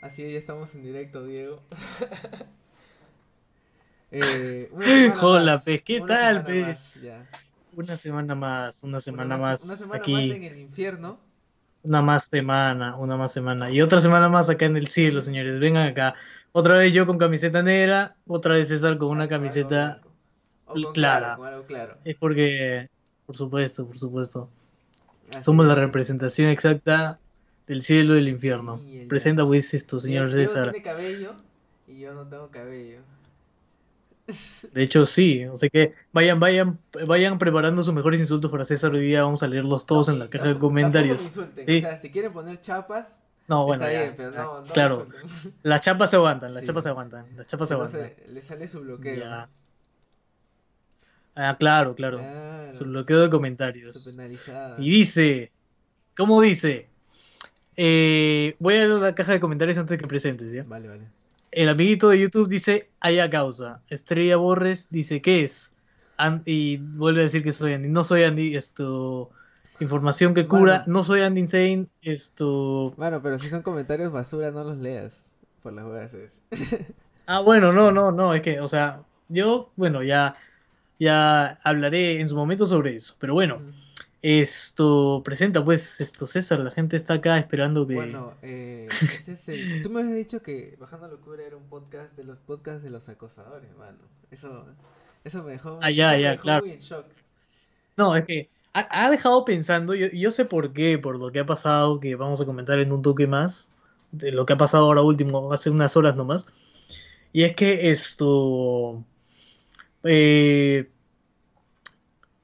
Así ya estamos en directo, Diego. eh, Hola, más, pez, ¿qué una tal, pez? más, ya. Una semana más, una semana Una más Una semana aquí, más en el infierno. una más semana, una más semana y otra semana más acá en el cielo, señores. Vengan acá. Otra vez yo con camiseta negra, otra vez César con una camiseta. Blanco. O con clara. claro, con algo claro. Es porque, por supuesto, por supuesto, Así somos la es. representación exacta del cielo y del infierno. Y el- Presenta pues esto, señor César. tiene cabello y yo no tengo cabello. De hecho, sí. O sea que vayan, vayan, vayan preparando sus mejores insultos para César. Hoy día vamos a leerlos todos en la caja de comentarios. tampoco me insulten. Sí. O sea, si quieren poner chapas, No, bueno, está ya, bien, pero no, claro. insulten. Las chapas se aguantan, las Sí. chapas se aguantan, las chapas se aguantan. le sale su bloqueo. Ya. Ah, claro, claro. Claro, Su bloqueo de comentarios. Y dice, ¿cómo dice? Eh, voy a leer la caja de comentarios antes que presentes, ¿ya? Vale, vale. El amiguito de YouTube dice, haya causa. Estrella Borres dice, ¿qué es? Y vuelve a decir que soy Andy. No soy Andy, esto... Información que cura. No soy Andy Insane, esto... Bueno, pero si son comentarios basura, no los leas. Por las huevas. Ah, bueno, no, no, no, es que, o sea, yo, bueno, ya, ya hablaré en su momento sobre eso. Pero bueno, esto presenta pues esto, César, la gente está acá esperando que... Bueno, eh, ese es el- tú me habías dicho que Bajando Locura era un podcast de los podcasts de los acosadores, mano. Eso, eso me dejó, Ah, ya, me ya, dejó claro. muy en shock. No, es que ha, ha dejado pensando, yo, yo sé por qué, por lo que ha pasado, que vamos a comentar en un toque más, de lo que ha pasado ahora último, hace unas horas nomás. Y es que esto... eh,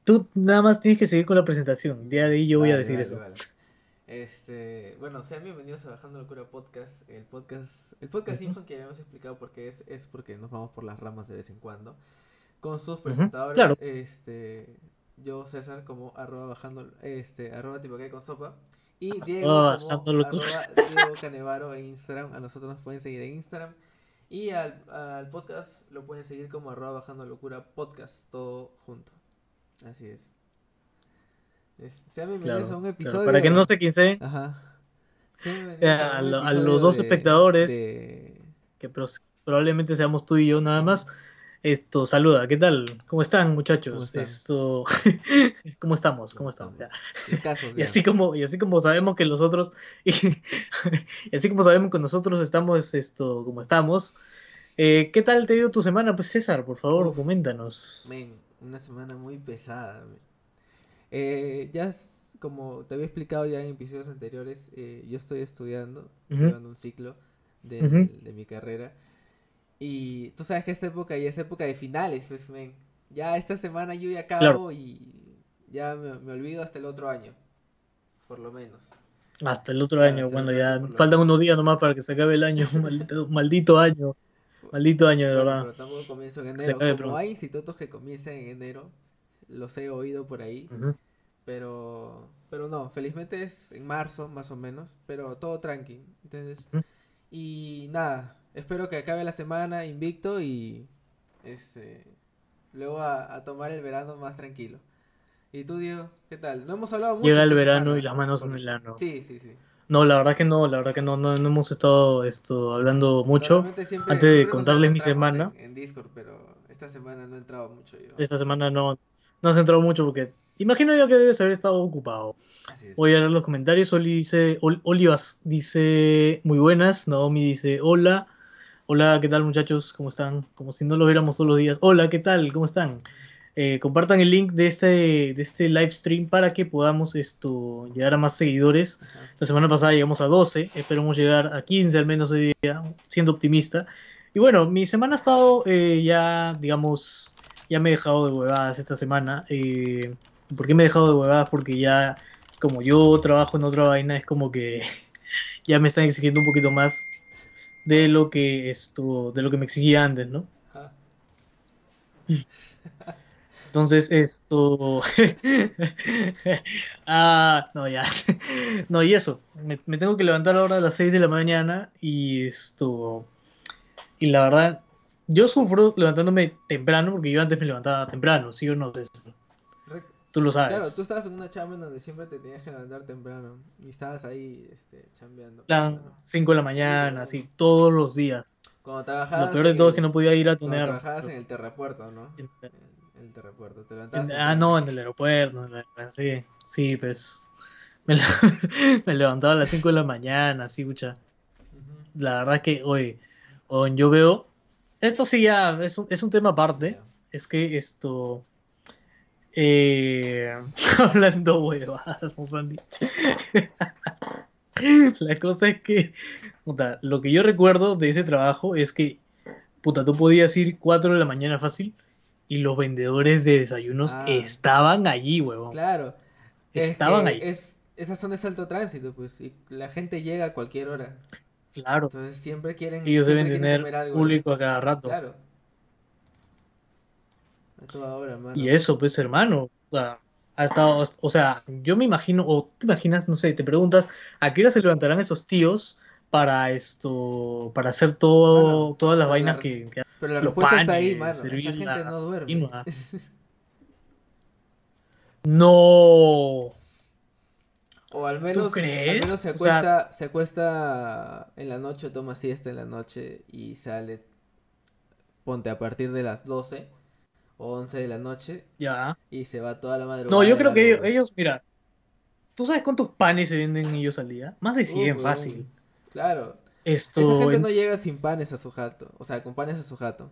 tú nada más tienes que seguir con la presentación. Ya de ahí yo voy a Vale, decir vale, eso. vale. Este, bueno, sean bienvenidos a Bajando Locura Podcast. El podcast, el podcast. Simpson que habíamos explicado porque es, es porque nos vamos por las ramas de vez en cuando. Con sus presentadores, claro. este, yo César como arroba bajando, este, arroba tipo que con sopa. Y Diego Arroba como arroba Diego Canevaro en Instagram. A nosotros nos pueden seguir en Instagram. Y al, al podcast lo pueden seguir como arroba bajando locura podcast, todo junto. Así es. Es- sean bienvenidos Claro, a un claro. episodio. Para que no se quien sé, Ajá. Bienvenidos sea, a lo- a los dos de- espectadores. de- que pros- probablemente seamos tú y yo nada más. Esto, saluda, ¿qué tal? ¿Cómo están, muchachos? ¿Cómo están? Esto, ¿cómo estamos? ¿Cómo estamos? Ya. Y así como, y así como sabemos que nosotros, y, y así como sabemos que nosotros estamos esto, como estamos, eh, ¿qué tal te ido tu semana? Pues César, por favor, Uf. coméntanos. Men, una semana muy pesada. Eh, ya como te había explicado ya en episodios anteriores, eh, yo estoy estudiando, estoy Ujú. llevando un ciclo de mi carrera. Y tú sabes que esta época ya es época de finales, pues, men. Ya esta semana yo ya acabo Claro. y ya me, me olvido hasta el otro año, por lo menos. Hasta el otro Claro, año, bueno, ya faltan menos. unos días nomás para que se acabe el año, maldito, maldito año, maldito año, de verdad. pero tampoco comienzo en enero. acabe Como hay institutos que comienzan en enero, los he oído por ahí. Ujú. Pero, pero no, felizmente es en marzo más o menos, pero todo tranqui. Entonces, Ujú. y nada, espero que acabe la semana invicto y este luego a, a tomar el verano más tranquilo. ¿Y tú, Diego? ¿Qué tal? No hemos hablado mucho Llega el verano semana, y las manos en el ano. Sí, sí, sí. No, la verdad que no, la verdad que no, no, no hemos estado esto, hablando mucho. Siempre- Antes de contarles mi semana. En, en Discord, pero esta semana no he entrado mucho yo. Esta semana no, no has entrado mucho porque imagino yo que debes haber estado ocupado. Así es. Voy a leer los comentarios. Oli dice, Ol- Olivas dice muy buenas. Naomi dice hola. Hola, ¿qué tal muchachos? ¿Cómo están? Como si no lo viéramos todos los días. Hola, ¿qué tal? ¿Cómo están? Eh, compartan el link de este, de este live stream para que podamos esto, llegar a más seguidores. La semana pasada llegamos a 12, esperamos llegar a 15 al menos hoy día, siendo optimista. Y bueno, mi semana ha estado eh, ya, digamos, ya me he dejado de huevadas esta semana. Eh, ¿Por qué me he dejado de huevadas? Porque ya, como yo trabajo en otra vaina, es como que ya me están exigiendo un poquito más de lo que esto, de lo que me exigía antes, ¿no? Ajá. Entonces, esto. ah, no, ya. no, y eso. Me, me tengo que levantar ahora a las 6 de la mañana y esto. Y la verdad, yo sufro levantándome temprano porque yo antes me levantaba temprano, ¿sí o no? Tú lo sabes. Claro, tú estabas en una chamba en donde siempre te tenías que levantar temprano y estabas ahí este, chambeando. plan 5 de la mañana, así, todos los días. Cuando trabajabas Lo peor de en todo es que no podía ir a Cuando tunear. trabajabas en el terrapuerto, ¿no? En- En en el terrapuerto. Te levantabas en- ah, no, en el aeropuerto. en la- sí, sí, pues. Me, le- me levantaba a las 5 de la mañana, así, mucha. La verdad que, oye, yo veo. Esto sí ya es un, es un tema aparte. Es que esto. Eh, hablando huevadas, nos han dicho. La cosa es que, puta, lo que yo recuerdo de ese trabajo es que, puta, tú podías ir 4 de la mañana fácil y los vendedores de desayunos Ah. estaban allí, huevón. Claro. Es Estaban que ahí. Es, esas son de alto tránsito, pues. Y la gente llega a cualquier hora. Claro. Entonces siempre quieren. Ellos siempre deben tener algo, público a cada rato. Claro. A toda hora, mano. Y eso, pues, hermano. O sea, ha estado, o sea, yo me imagino, o te imaginas, no sé, te preguntas, ¿a qué hora se levantarán esos tíos para esto, para hacer todo, Bueno, todas las la vainas res- que, que- Pero la los respuesta está ahí, panes, mano. Esa gente la no duerme. No. O al menos, al crees? menos se O sea- acuesta, se acuesta en la noche, toma siesta en la noche y sale, ponte a partir de las 12 o 11 de la noche Ya. y se va toda la madrugada. No, yo creo que ellos, mira, ¿tú sabes cuántos panes se venden ellos al día? Más de 100, Uh, fácil. Claro, Esto, esa gente en- no llega sin panes a su jato, o sea, con panes a su jato,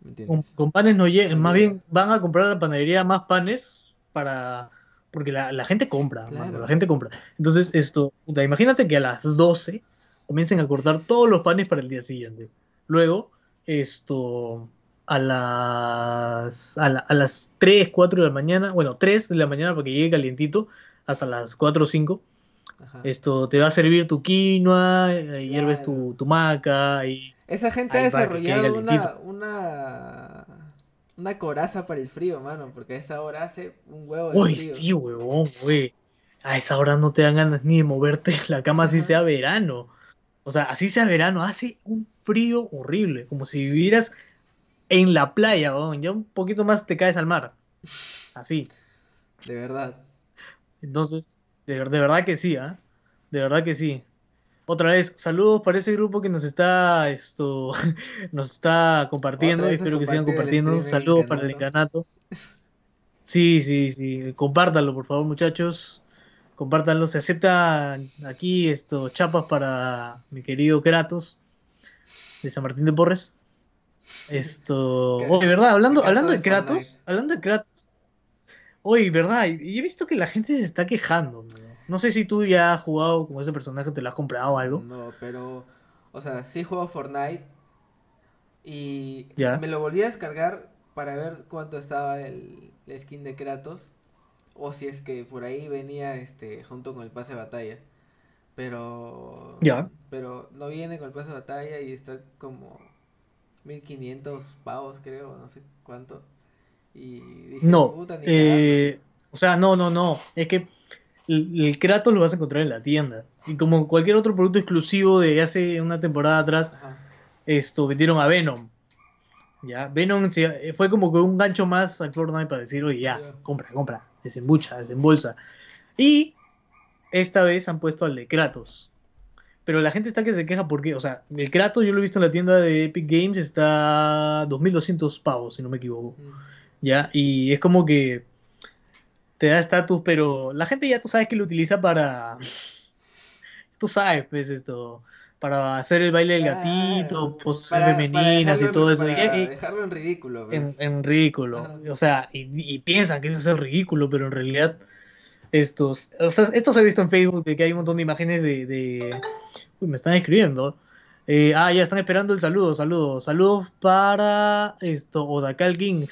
¿me con, entiendes? con panes no llegan, más bien van a comprar a la panadería más panes para... Porque la, la gente compra, mano, Claro. la gente compra. Entonces, esto, imagínate que a las 12 comiencen a cortar todos los panes para el día siguiente. Luego, esto, a las, a, la- a las 3, 4 de la mañana, bueno, 3 de la mañana para que llegue calientito, hasta las 4 o 5, Ajá. esto, te va a servir tu quinoa, eh, hierves tu, Claro. tu maca y... Esa gente ha desarrollado una, una, una coraza para el frío, mano, porque a esa hora hace un huevo de Uy, frío. sí, huevón, güey. A esa hora no te dan ganas ni de moverte en la cama así Ajá. sea verano. O sea, así sea verano, hace un frío horrible, como si vivieras en la playa. Ya un poquito más te caes al mar. Así. De verdad. Entonces, de, ver- de verdad que sí, ¿ah? De verdad que sí. Otra vez, saludos para ese grupo que nos está esto nos está compartiendo. Espero que sigan compartiendo. Saludos para el incanato. Sí, sí, sí. Compártanlo, por favor, muchachos. Compártanlo. Se acepta aquí esto, chapas para mi querido Kratos de San Martín de Porres. Esto. Oye, ¿verdad? Hablando, hablando de de Kratos, hablando de Kratos. Oye, ¿verdad? Y y he visto que la gente se está quejando. ¿no? No sé si tú ya has jugado con ese personaje, te lo has comprado o algo. No, pero, o sea, sí juego Fortnite y Ya. me lo volví a descargar para ver cuánto estaba el, el skin de Kratos o si es que por ahí venía este junto con el pase de batalla. Pero Ya. pero no viene con el pase de batalla y está como 1500 pavos, creo, no sé cuánto. Y dije, No, "Puta, ni eh, o sea, no, no, no. Es que el, el Kratos lo vas a encontrar en la tienda. Y como cualquier otro producto exclusivo de hace una temporada atrás, cagando". Ajá. esto vendieron a Venom. Ya, Venom se- fue como que un gancho más al Fortnite para decir, oye, ya, Ya. compra, compra, desembucha, desembolsa. Y esta vez han puesto al de Kratos. Pero la gente está que se queja porque, o sea, el Kratos yo lo he visto en la tienda de Epic Games, está 2200 pavos, si no me equivoco. Mm. ¿ya? Y es como que te da estatus, pero la gente ya tú sabes que lo utiliza para, tú sabes, pues esto, para hacer el baile del Claro, gatito, poses para- para femeninas y en- todo eso. para Y- y- dejarlo en ridículo, en, pues. en ridículo. Ajá. O sea, y, y piensan que eso es el ridículo, pero en realidad estos, o sea, esto se ha visto en Facebook de que hay un montón de imágenes de, de- Uy, me están escribiendo. Eh, ah, ya están esperando el saludo, saludos. Saludos para esto, Odakal King.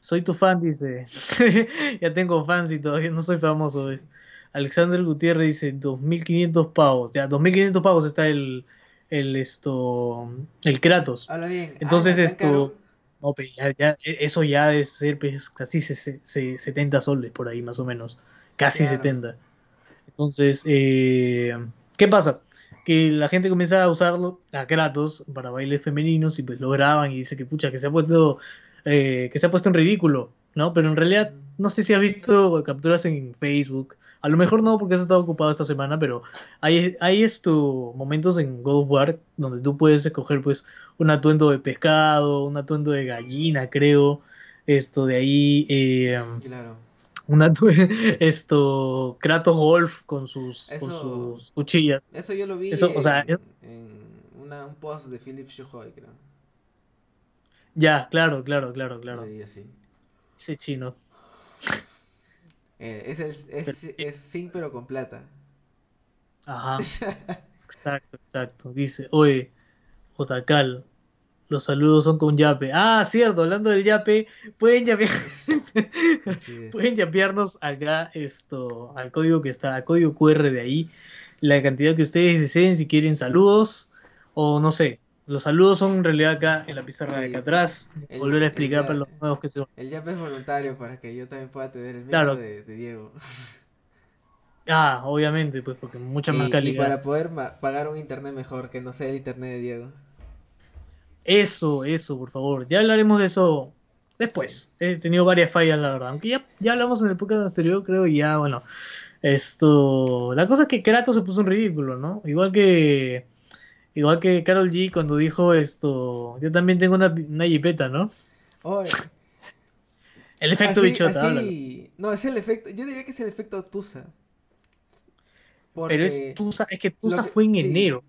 Soy tu fan, dice. ya tengo fans y todavía no soy famoso. ¿ves? Alexander Gutiérrez dice 2500 pavos. Ya, 2500 pavos está el, el esto, el Kratos. Habla bien. Entonces ¿tan esto? No, pero ya, ya- e- eso ya debe ser pues, casi se- se- se- 70 soles por ahí más o menos, casi Claro. 70. Entonces, eh, ¿qué pasa? Que la gente comienza a usarlo a Kratos para bailes femeninos y pues lo graban y dice que pucha, que se ha puesto, eh, que se ha puesto en ridículo, ¿no? Pero en realidad no sé si has visto capturas en Facebook. A lo mejor no porque has estado ocupado esta semana, pero hay, hay esto, momentos en God of War donde tú puedes escoger pues un atuendo de pescado, un atuendo de gallina, creo. Esto de ahí, eh, Claro. un esto, Kratos Golf con sus, con sus cuchillas. Eso yo lo vi Eso, o sea, en, es- en una- un post de Philip Shuhoi, creo. Ya, claro, claro, claro, claro. Vi así. Ese chino. Eh, es, es, Pero- es zinc pero con plata. Ajá. Exacto, exacto. Dice, oye, Jotacal, los saludos son con yape. Ah, cierto, hablando del yape, pueden yapear, pueden yapearnos acá esto, al código que está, al código QR de ahí, la cantidad que ustedes deseen, si quieren saludos, o no sé, los saludos son en realidad acá en la pizarra de acá atrás. El- Volver a explicar para los nuevos que se El yap es voluntario para que yo también pueda tener el micro Claro. de, de Diego. Ah, obviamente, pues porque mucha más Y, y calidad. para poder pagar un internet mejor que no sea el internet de Diego. Eso, eso, por favor. Ya hablaremos de eso después. He tenido varias fallas, la verdad. Aunque ya, ya hablamos en el podcast anterior, creo, y ya, bueno. Esto. La cosa es que Kratos se puso en ridículo, ¿no? Igual que. Igual que Carol G cuando dijo esto. Yo también tengo una, una jipeta, ¿no? Oye, El efecto así- bichota, así- No, es el efecto. Yo diría que es el efecto Tusa. Porque Pero es Tusa, es que Tusa que- fue en sí. enero.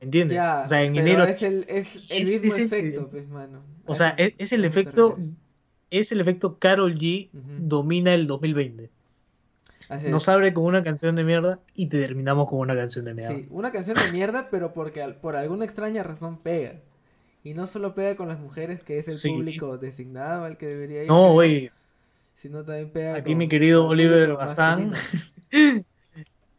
¿Entiendes? Ya, o sea, en enero. es el, es el es- mismo es efecto, pues, mano. O sea, es, es el efecto. Es el efecto Carol G Ujú. domina el 2020. Así Nos es. abre con una canción de mierda y te terminamos con una canción de mierda. Sí, una canción de mierda, pero porque por alguna extraña razón pega. Y no solo pega con las mujeres, que es el Sí. público designado al que debería ir, No, güey, sino también pega Aquí con- mi querido Oliver Bazán.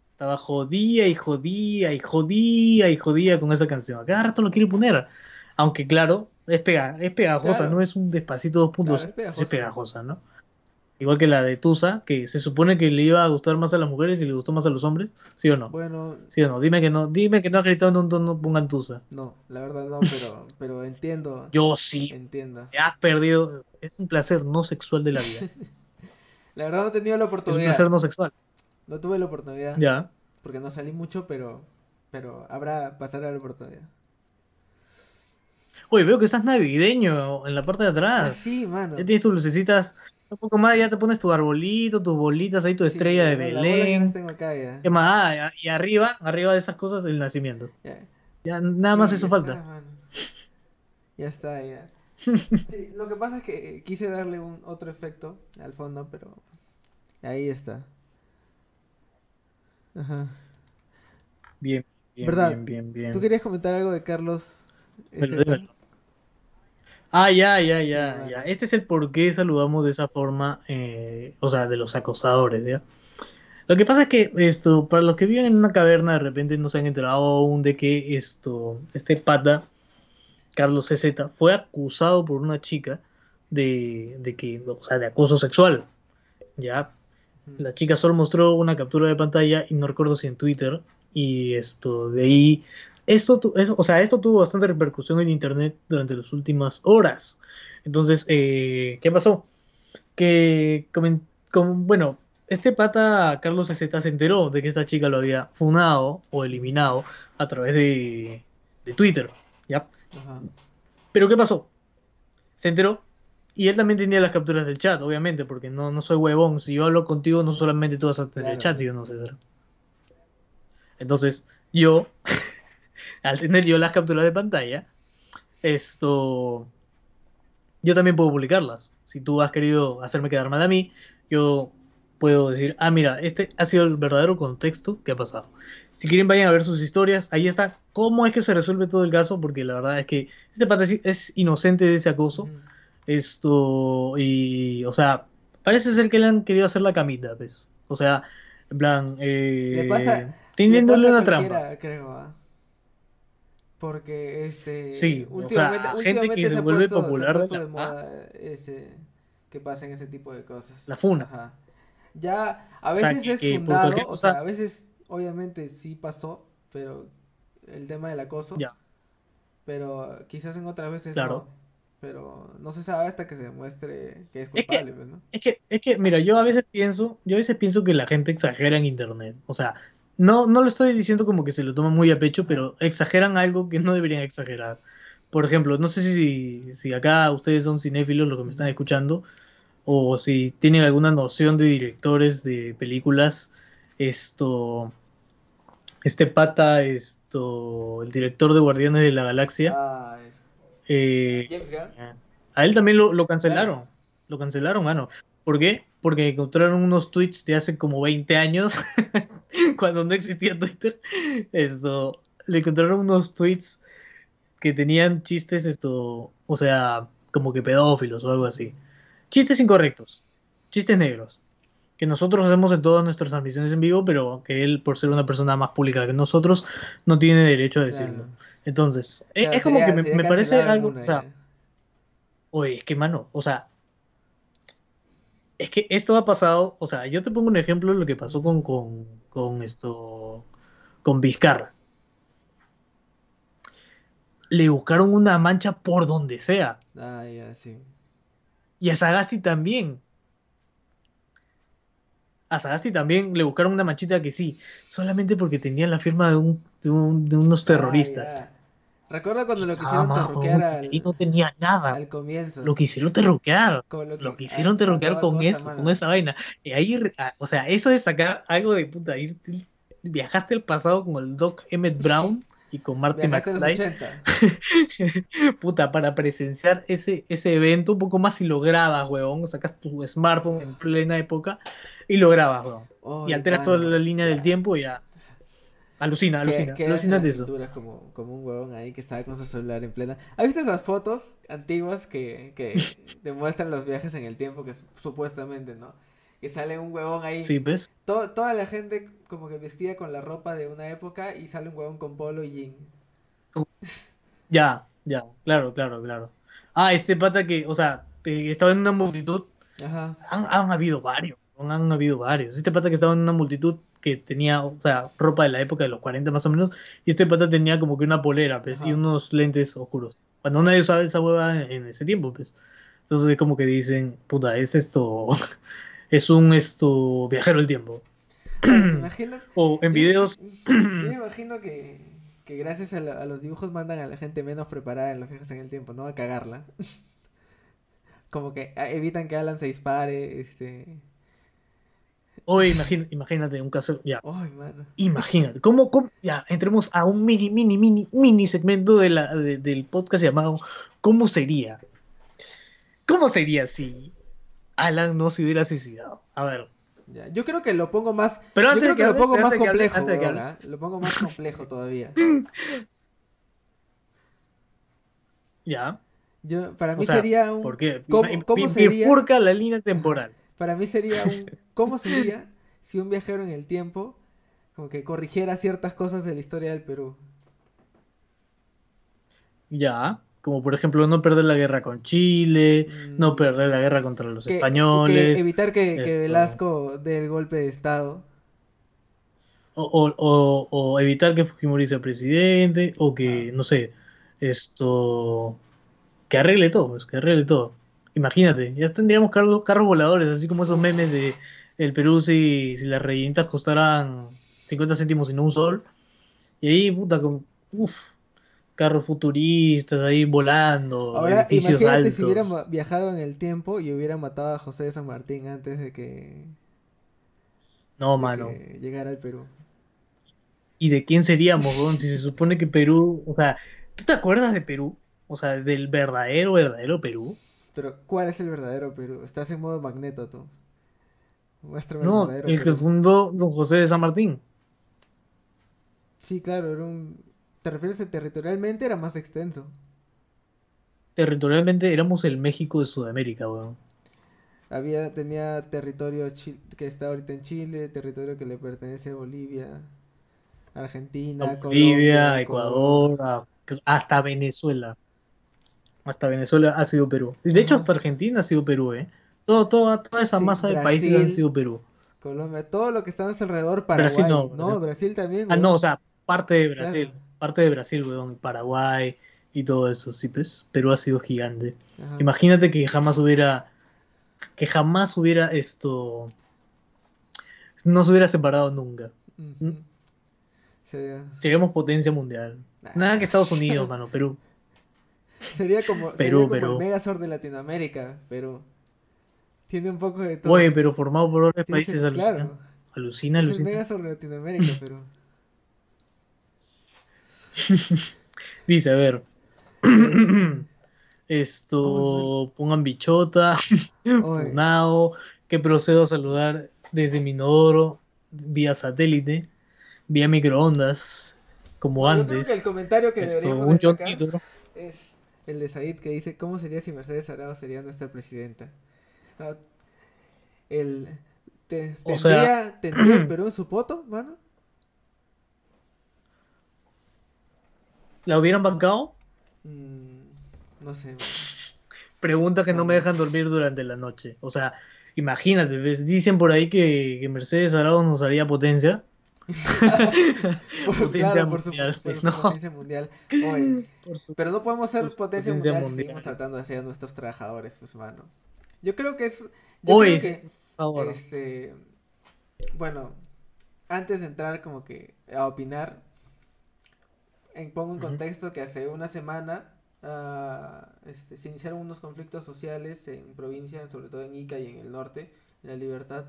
estaba jodía y jodía y jodía y jodía con esa canción. A cada rato lo quiere poner. Aunque claro, es, pega, es pegajosa, Claro. no es un despacito 2.0, Claro, es es pegajosa, ¿no? Igual que la de Tusa, que se supone que le iba a gustar más a las mujeres y le gustó más a los hombres, ¿sí o no? Bueno, ¿Sí o no? Dime que no, dime que no has gritado en un tono, pongan Tusa. no, la verdad no, pero, pero entiendo, Yo sí, entiendo. te has perdido. Es un placer no sexual de la vida. La verdad no he tenido la Es un oportunidad, placer no sexual. no tuve la oportunidad, Ya. porque no salí mucho, pero, pero habrá, pasará la oportunidad. Oye, veo que estás navideño en la parte de atrás. Ah, sí, mano. Ya tienes tus lucecitas. Un poco más, ya te pones tu arbolito, tus bolitas ahí, tu Sí, estrella de que Belén. tengo acá ya. ¿Qué más? Ah, y arriba, arriba de esas cosas, el nacimiento. Ya. Ya nada más eso ya falta. está. Ya está, ya. Sí, lo que pasa es que eh, quise darle un otro efecto al fondo, pero ahí está. Ajá. Bien, bien, ¿Verdad? bien, bien, bien. ¿Tú querías comentar algo de Carlos dímelo. Ah, ya, ya, ya, ya. Este es el por qué saludamos de esa forma, eh, o sea, de los acosadores, ¿ya? Lo que pasa es que esto, para los que viven en una caverna, de repente no se han enterado aún de que esto, este pata, Carlos CZ, fue acusado por una chica de, de que, o sea, de acoso sexual, ¿ya? La chica solo mostró una captura de pantalla y no recuerdo si en Twitter. Y esto, de ahí. Esto, eso- o sea, esto tuvo bastante repercusión en internet durante las últimas horas. Entonces, eh, ¿qué pasó? Que, bueno, este pata, Carlos Z, se enteró de que esta chica lo había funado o eliminado a través de, de Twitter, ¿ya? Ajá. Pero ¿qué pasó? Se enteró y él también tenía las capturas del chat, obviamente, porque no, no soy huevón. Si yo hablo contigo, no solamente tú vas a tener el chat, ¿sí o no, César? Entonces, yo, al tener yo las capturas de pantalla, esto, yo también puedo publicarlas. Si tú has querido hacerme quedar mal a mí, yo puedo decir, ah, mira, este ha sido el verdadero contexto que ha pasado. Si quieren, vayan a ver sus historias. Ahí está cómo es que se resuelve todo el caso, porque la verdad es que este pata es- inocente de ese acoso. Ujú. Esto, y, o sea, parece ser que le han querido hacer la camita, pues. O sea, en plan, eh, Le pasa- teniéndole Le pasa una trampa. creo, ¿ah? Porque este Sí, o sea, últimamente, gente que últimamente se vuelve puesto- popular se de la de moda ese que pasen ese tipo de cosas. La funa. Ajá. Ya a O sea, veces que- es que fundado, o sea, a veces obviamente sí pasó, pero el tema del acoso, Ya. pero quizás en otras veces Claro. no. pero no se sabe hasta que se demuestre que es Es que- culpable, pues, ¿no? Es que, es que, mira, yo a veces pienso, yo a veces pienso que la gente exagera en internet. O sea, no, no lo estoy diciendo como que se lo toma muy a pecho, pero exageran algo que no deberían exagerar. Por ejemplo, no sé si, si acá ustedes son cinéfilos los que me están escuchando, o si tienen alguna noción de directores de películas. Esto, este pata, esto, el director de Guardianes de la Galaxia, Ah, es- eh, James Gunn. a él también lo, lo cancelaron. Lo cancelaron, mano. ¿Por qué? Porque encontraron unos tweets de hace como 20 años, cuando no existía Twitter. Esto, le encontraron unos tweets que tenían chistes, esto, o sea, como que pedófilos o algo así. Chistes incorrectos, chistes negros, que nosotros hacemos en todas nuestras transmisiones en vivo, pero que él, por ser una persona más pública que nosotros, no tiene derecho a decirlo. Claro. Entonces, es, Claro, es como sería- que me, me parece algo, o sea. Oye, es que mano, o sea, es que esto ha pasado, o sea, yo te pongo un ejemplo de lo que pasó con, con, con esto, con Vizcarra. Le buscaron una mancha por donde sea. Ah, ya, sí. Y a Sagasti también. A Sagasti también le buscaron una manchita que sí, solamente porque tenían la firma de, un, de, un- de unos terroristas. Ah, ya. Recuerda cuando lo quisieron al, y no tenía nada. al comienzo. Lo quisieron terruquear. Con lo que, Lo quisieron toda con eso, mano. con esa vaina. Y ahí, ah, o sea, eso de sacar algo de puta, ir, viajaste al pasado con el Doc Emmett Brown y con Marty McFly, 80. puta, para presenciar ese, ese evento un poco más si lo grabas, huevón, sacas tu smartphone en plena época y lo grabas, huevón. Oh, y alteras toda la línea del tiempo y ya. Alucina, alucina, que alucina de las eso. como, como un huevón ahí que estaba con su celular en plena. ¿Has visto esas fotos antiguas que, que demuestran los viajes en el tiempo que supuestamente, ¿no? Que sale un huevón ahí, Sí, ¿ves? to- toda la gente como que vestida con la ropa de una época y sale un huevón con polo y jean. Ya, ya, claro, claro, claro. Ah, este pata que, o sea, estaba en una multitud Ajá. Han, han habido varios, han habido varios. Este pata que estaba en una multitud que tenía, o sea, ropa de la época de los 40 más o menos, y este pata tenía como que una polera, pues, y unos lentes oscuros. Cuando nadie usaba esa hueva en, ese tiempo, pues. Entonces es como que dicen, puta, es esto, es un esto viajero el tiempo. ¿Te imaginas? O en Yo- videos, Yo me imagino que, que gracias a, la- a los dibujos mandan a la gente menos preparada en los viajes en el tiempo, ¿no? A cagarla. Como que ah, evitan que Alan se dispare, este... o imagina- imagínate un caso, ya, imagínate, ¿cómo, cómo- ya, entremos a un mini, mini, mini, mini segmento de la, de- del podcast llamado ¿Cómo sería? ¿Cómo sería si Alan no se hubiera suicidado? A ver, Ya, Yo creo que lo pongo más... pero Yo antes creo de que que lo pongo pero más antes de que hable- complejo. Lo pongo más complejo todavía. ya, Yo, para o mí sea, sería un... ¿por qué? ¿Cómo- cómo sería? Bifurca la línea temporal. Para mí sería un... ¿Cómo sería si un viajero en el tiempo como que corrigiera ciertas cosas de la historia del Perú? Ya, como por ejemplo no perder la guerra con Chile, no Mm, perder la guerra contra los que- que españoles, evitar que. Velasco dé el golpe de estado. o, o- o- o evitar que Fujimori sea presidente, o que, Ah. no sé, esto, que arregle todo, pues, que arregle todo. Imagínate, ya tendríamos carros, carros voladores, así como esos memes de el Perú si, si las rellenitas costaran 50 céntimos y no un sol. Y ahí, puta, con, uff, carros futuristas ahí volando, Ahora, edificios imagínate si hubiera viajado en el tiempo y hubiera matado a José de San Martín antes de que, No, de mano. que llegara al Perú. ¿Y de quién seríamos? Si se supone que Perú, o sea, ¿tú te acuerdas de Perú? O sea, del verdadero, verdadero Perú. Pero, ¿cuál es el verdadero Perú? Estás en modo magneto tú. Muéstrame No, el verdadero el que fundó Don José de San Martín. Sí, claro, era un... ¿Te refieres a territorialmente? Era más extenso. Territorialmente éramos el México de Sudamérica, weón. Había, tenía territorio que está ahorita en Chile, territorio que le pertenece a Bolivia, Argentina, A Colombia, Bolivia, Ecuador, hasta Venezuela. Hasta Venezuela ha sido Perú. Y de hecho, hasta Argentina ha sido Perú, ¿eh? Todo, toda, toda esa Sí, masa de países han sido Perú. Colombia, todo lo que está alrededor, Paraguay. Brasil no, No, Brasil. También, Ah, no, o sea, parte de Brasil. Claro. Parte de Brasil, weón. Paraguay, y todo eso, sí, pues. Perú ha sido gigante. Ajá. Imagínate que jamás hubiera, que jamás hubiera esto, no se hubiera separado nunca. Sería, Seríamos potencia mundial. Nada que Estados Unidos, mano, Perú. sería como, sería como Perú. el Megazord de Latinoamérica, pero tiene un poco de todo. Oye, pero formado por otros países, alucina, claro, alucina, es el. Megazord de Latinoamérica, pero Dice, a ver. Esto, pongan bichota, funao, que procedo a saludar desde mi inodoro, vía satélite, vía microondas, como yo creo que el antes. comentario que Esto, un destacar es el de Said que dice, ¿cómo sería si Mercedes Arao sería nuestra presidenta? Ah, el, te- O sea- ¿tendría, ¿tendría el Perú en su poto, mano? ¿La hubieran bancado? Mm, no sé, mano. Pregunta que no me dejan dormir durante la noche. O sea, imagínate, dicen por ahí que, que Mercedes Arauz nos haría potencia. Por- Potencia claro, por su, mundial, por su no. potencia mundial. Oye, Por su- pero no podemos ser potencia, potencia mundial, si mundial. seguimos tratando de a nuestros trabajadores, pues, mano. Yo creo que es... Yo creo que... favor. Este, bueno, antes de entrar como que a opinar, en- pongo en contexto que hace una semana ah, este, se iniciaron unos conflictos sociales en provincia, sobre todo en Ica y en el norte, en la Libertad,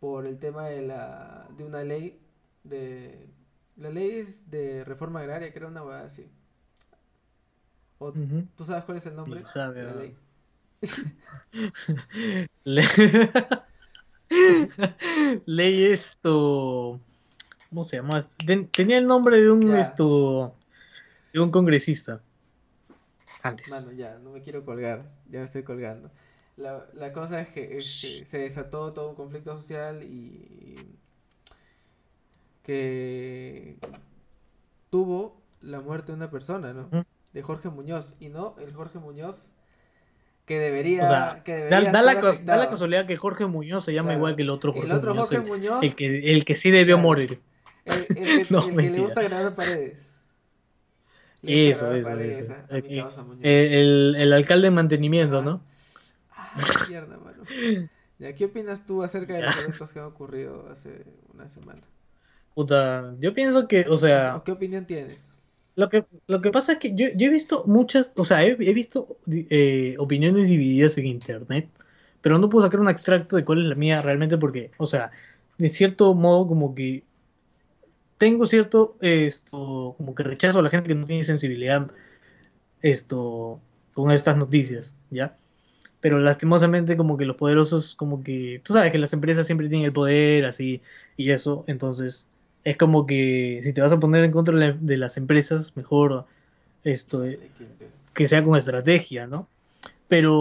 por el tema de la de una ley de la ley es de reforma agraria, creo una hueá así. O. ¿Tú sabes cuál es el nombre sabe, de la ley? Le- Ley esto. ¿Cómo se llama? Ten- tenía el nombre de un Ya. esto. De un congresista. Antes. Mano, ya, no me quiero colgar, ya me estoy colgando. La, la cosa es que se desató todo un conflicto social y que tuvo la muerte de una persona, ¿no? De Jorge Muñoz, y no el Jorge Muñoz que debería, O sea, que da, debería da la, estar cos- da la afectado. casualidad que Jorge Muñoz se llama Claro. igual que el otro Jorge El otro Muñoz. Jorge el, Muñoz, el que, el que sí debió Claro. morir. el, el que, No, el que le gusta grabar paredes. Le Eso, eso, paredes eso. a- a mi Eh, el, el alcalde de mantenimiento. ¿no? Ah, mierda, mano. Ya, ¿qué opinas tú acerca de los eventos que han ocurrido hace una semana? Puta, yo pienso que, o sea, ¿O qué opinión tienes? Lo que, lo que pasa es que yo, yo he visto muchas, o sea, he, he visto eh, opiniones divididas en internet, pero no puedo sacar un extracto de cuál es la mía realmente porque, o sea, de cierto modo como que tengo cierto, esto, como que rechazo a la gente que no tiene sensibilidad, esto, con estas noticias, ¿ya? Pero lastimosamente como que los poderosos, como que, tú sabes que las empresas siempre tienen el poder, así, y eso, entonces es como que si te vas a poner en contra de, la- de las empresas, mejor esto, eh, que sea con estrategia, ¿no? Pero,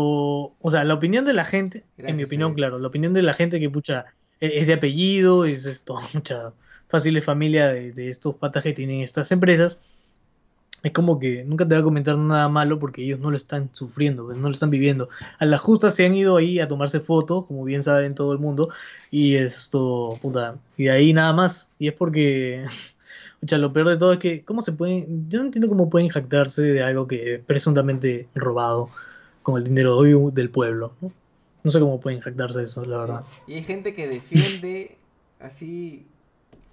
o sea, la opinión de la gente, en mi opinión, Eric. claro, la opinión de la gente que, pucha, e- es de apellido, es esto, mucha fácil familia de, de estos patas que tienen estas empresas, es como que nunca te va a comentar nada malo porque ellos no lo están sufriendo, pues, no lo están viviendo. A la justa se han ido ahí a tomarse fotos, como bien saben todo el mundo, y esto, puta, y de ahí nada más. Y es porque, pucha, lo peor de todo es que, ¿cómo se pueden, yo no entiendo cómo pueden jactarse de algo que presuntamente robado con el dinero de- del pueblo, ¿no? No sé cómo pueden jactarse de eso, la verdad. Y hay gente que defiende así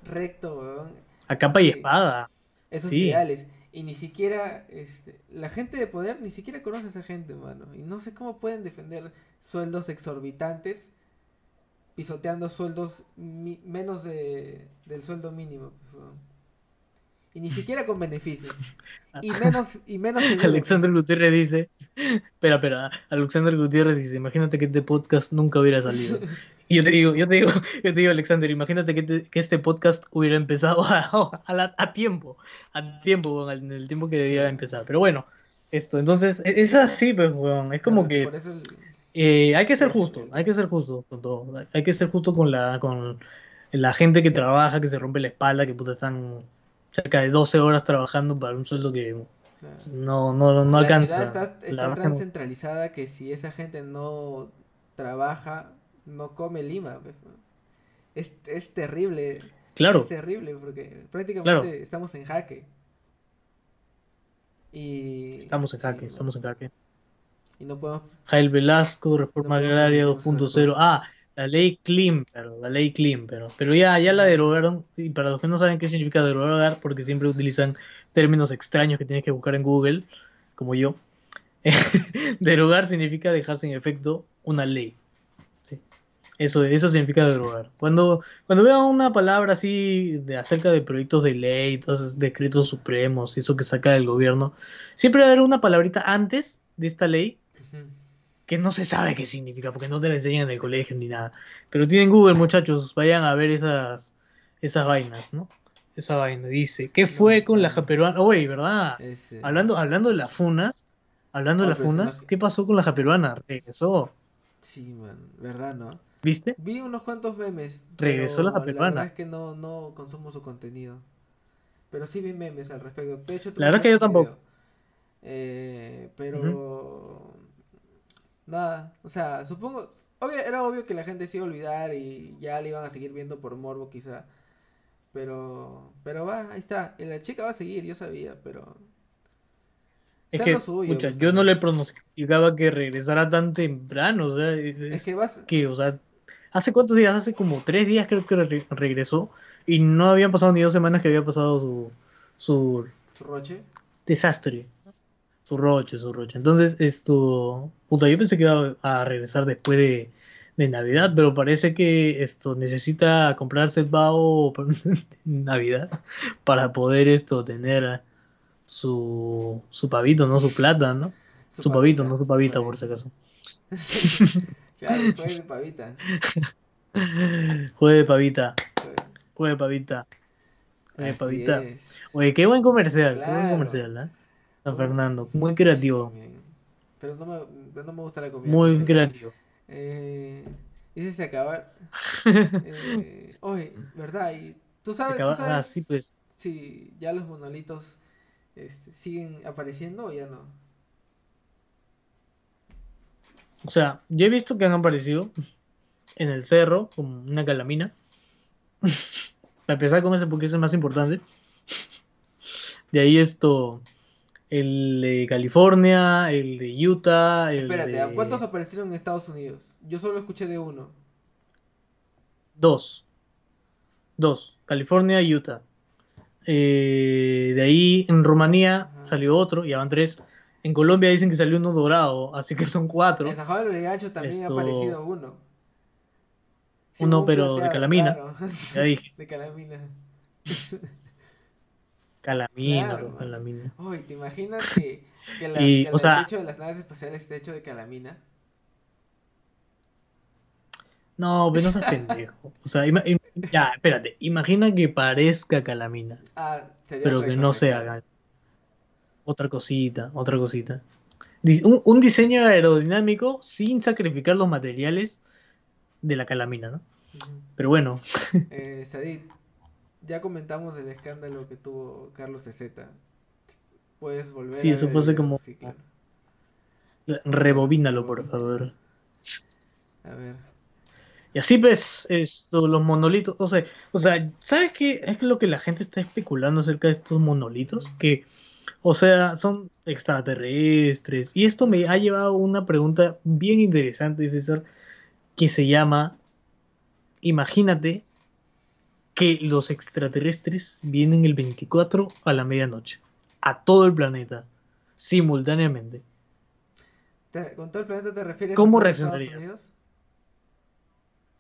recto, weón, A capa y espada. esos Sí. ideales. Y ni siquiera, este, la gente de poder ni siquiera conoce a esa gente, mano. Y no sé cómo pueden defender sueldos exorbitantes pisoteando sueldos mi- menos de, del sueldo mínimo. Y ni siquiera con beneficios. Y menos, y menos Alexander. Gutiérrez dice, espera, espera, Alexander Gutiérrez dice, imagínate que este podcast nunca hubiera salido. Yo te digo, yo te digo, yo te digo, Alexander, imagínate que, te- que este podcast hubiera empezado a, a la- a tiempo, a tiempo, en el tiempo que debía empezar. Pero bueno, esto, entonces, e- es así, pues, weón, es como que eh, hay que ser justo, hay que ser justo con todo, hay que ser justo con la, con la gente que trabaja, que se rompe la espalda, que puta están cerca de 12 horas trabajando para un sueldo que claro. no, no, no La alcanza. ciudad está, tan centralizada que si esa gente no trabaja, no come lima. pues. Es, es terrible. Claro, Es terrible porque prácticamente Claro. estamos en jaque. Y, Estamos en jaque, estamos en jaque. Y no podemos. Jael Velasco, reforma No agraria permitirnos hacer 2.0. Ah, la ley Klim, pero la ley Klim, pero, pero ya, ya la derogaron. Y para los que no saben qué significa derogar, porque siempre utilizan términos extraños que tienes que buscar en Google, como yo. derogar significa dejar sin efecto una ley. Eso, eso significa derogar. Cuando, cuando vean una palabra así de acerca de proyectos de ley, esos decretos supremos, eso que saca del gobierno, siempre va a haber una palabrita antes de esta ley que no se sabe qué significa, porque no te la enseñan en el colegio ni nada. Pero tienen Google, muchachos, vayan a ver esas, esas vainas, ¿no? Esa vaina dice, ¿qué fue con la japeruana? Oye, ¿verdad? Ese- Hablando, hablando de las funas, hablando de Oh, las funas, ¿qué pasó con la japeruana? Regresó, Sí, man, ¿verdad, no? ¿Viste? Vi unos cuantos memes. Regresó la japeruana. verdad es que no, no consumo su contenido. Pero sí vi memes al respecto. De hecho, La verdad es que yo tampoco. Eh, pero. Nada, o sea, supongo. obvio- era obvio que la gente se iba a olvidar y ya le iban a seguir viendo por morbo, quizá. Pero. Pero va, ahí está. Y la chica va a seguir, yo sabía, pero. Es que, suyo, pues, yo no le pronosticaba que regresara tan temprano, o sea, Es es que vas. que, o sea, ¿hace cuántos días? Hace como tres días creo que re- regresó y no habían pasado ni dos semanas que había pasado su, su Su roche. desastre. Su roche, su roche. Entonces, esto. Puta, yo pensé que iba a regresar después de, de Navidad, pero parece que esto necesita comprarse el por Navidad para poder esto tener su, su pavito, ¿no? Su plata, ¿no? Su, pavito, no su pavita, por si acaso. Claro, fue de pavita. Juegue pavita, juegue pavita. Juegue pavita. es. Oye, qué buen comercial, qué buen comercial, ¿eh? San Fernando, muy creativo, Sí, pero no me, pero no me gusta la comida. muy creativo. Eh, se acabar. Eh, oye, ¿verdad? Y tú sabes, tú Acaba- sabes Ah, sí, pues. si ya los monolitos este, siguen apareciendo o ya no. O sea, yo he visto que han aparecido en el cerro como una calamina. Para empezar con ese porque es el más importante. De ahí esto, el de California, el de Utah, el Espérate, de... ¿a cuántos aparecieron en Estados Unidos? Yo solo escuché de uno. Dos. Dos. California y Utah. Eh, de ahí en Rumanía Ajá. salió otro, ya van tres. En Colombia dicen que salió uno dorado, así que son cuatro. En San Juan del Gancho también Esto- ha aparecido uno. Sí, Uno, un pero de calamina. claro. Ya dije, De calamina. calamina, Claro, calamina. Uy, ¿te imaginas que, que, la, Y, que o la- sea- el techo de las naves espaciales esté hecho de calamina? No, pero no seas pendejo. O sea, ya, espérate. Imagina que parezca calamina, Ah, pero que no cosa, se claro. Otra cosita, otra cosita. Un, un diseño aerodinámico sin sacrificar los materiales de la calamina, ¿no? Pero bueno, Eh, Sadid, ya comentamos el escándalo que tuvo Carlos Z. Puedes volver Sí, a eso ver fue como- Sí, claro. rebobínalo, por favor. A ver. Y así pues, esto, los monolitos, o sea, o sea, ¿sabes qué es lo que la gente está especulando acerca de estos monolitos? Que, o sea, son extraterrestres. Y esto me ha llevado a una pregunta bien interesante, César, que se llama, imagínate que los extraterrestres vienen el 24 a la medianoche, a todo el planeta, simultáneamente. ¿Te- ¿Con todo el planeta te refieres ¿Cómo a reaccionarías?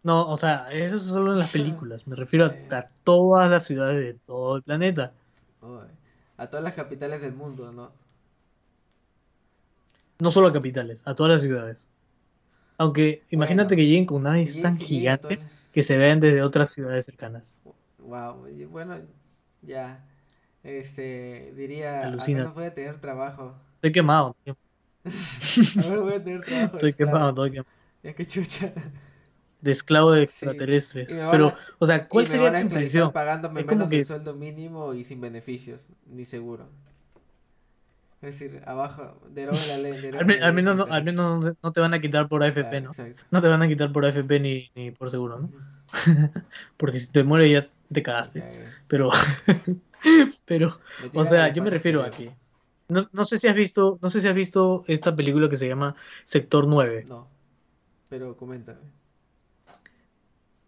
No, o sea, eso es solo en las películas. Me refiero a, a todas las ciudades de todo el planeta. A todas las capitales del mundo, ¿no? No solo a capitales, a todas las ciudades. Aunque imagínate Bueno, que lleguen con naves tan gigantes que se vean desde otras ciudades cercanas. Wow, bueno, ya. Este, diría, al Alucina. menos voy a tener trabajo. Estoy quemado, menos voy a tener trabajo estoy quemado, estoy quemado. Ya que chucha. De esclavo de extraterrestres. Pero, a- o sea, ¿cuál sería tu impresión? pagándome Es como menos que- del sueldo mínimo y sin beneficios, ni seguro. Es decir, abajo, deroga la ley. deroga Al, la al menos, no, al menos no, no te van a quitar por AFP, Claro, ¿no? exacto. No te van a quitar por AFP ni, ni por seguro, ¿no? Porque si te mueres ya te cagaste. Pero, pero, o sea, yo me refiero a que No, no sé si has visto, no sé si has visto esta película que se llama Sector 9. No, pero coméntame.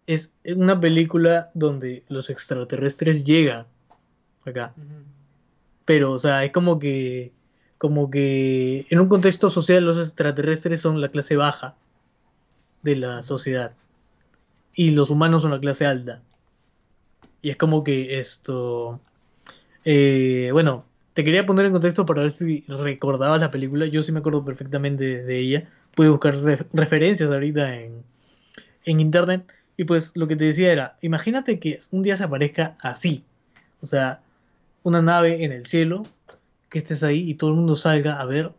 Es una película donde los extraterrestres llegan acá. Pero, o sea, es como que, como que en un contexto social los extraterrestres son la clase baja de la sociedad y los humanos son la clase alta. Y es como que esto, eh, bueno, te quería poner en contexto para ver si recordabas la película. Yo sí me acuerdo perfectamente de, de ella. Pude buscar ref- referencias ahorita en, en internet. Y pues lo que te decía era, imagínate que un día se aparezca así. O sea, una nave en el cielo, que estés ahí y todo el mundo salga a ver.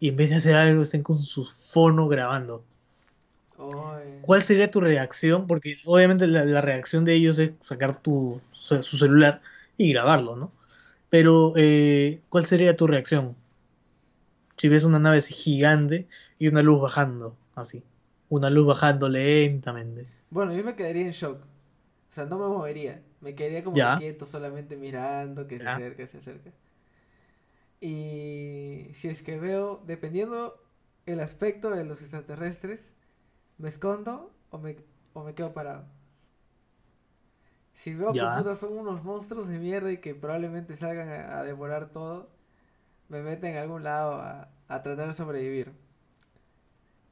Y en vez de hacer algo estén con su fono grabando. ¿Cuál sería tu reacción? Porque obviamente la, la reacción de ellos es sacar tu, su, su celular y grabarlo, ¿no? Pero, eh, ¿cuál sería tu reacción? Si ves una nave así gigante y una luz bajando, así. Una luz bajando lentamente. Bueno, yo me quedaría en shock. O sea, no me movería. Me quedaría como Ya. quieto, solamente mirando, que se acerca, se acerca. Y si es que veo, dependiendo el aspecto de los extraterrestres, me escondo o me, o me quedo parado. Si veo que puta son unos monstruos de mierda y que probablemente salgan a, a devorar todo, me meten a algún lado a, a tratar de sobrevivir.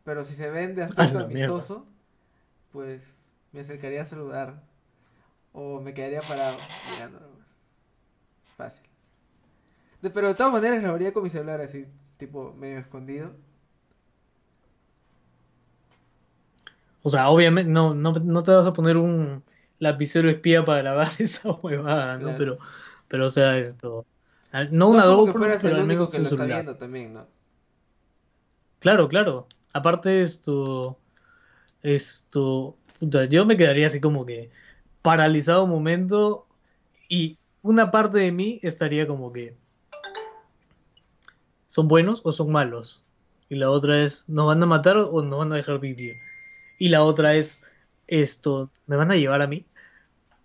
Pero si se ven de aspecto mierda. Pues me acercaría a saludar. O me quedaría parado mirándolo. Fácil. De- pero de todas maneras lo haría con mi celular así, tipo medio escondido. O sea, obviamente no, no, no te vas a poner un lapicero espía para grabar esa huevada, ¿no? Claro. Pero, pero o sea, esto. No No una que GoPro, fueras el pero al menos que lo está viendo también, ¿no? Claro, claro. Aparte esto, esto, yo me quedaría así como que paralizado un momento y una parte de mí estaría como que son buenos o son malos. Y la otra es, ¿nos van a matar o nos van a dejar vivir? Y la otra es, esto, ¿me van a llevar a mí?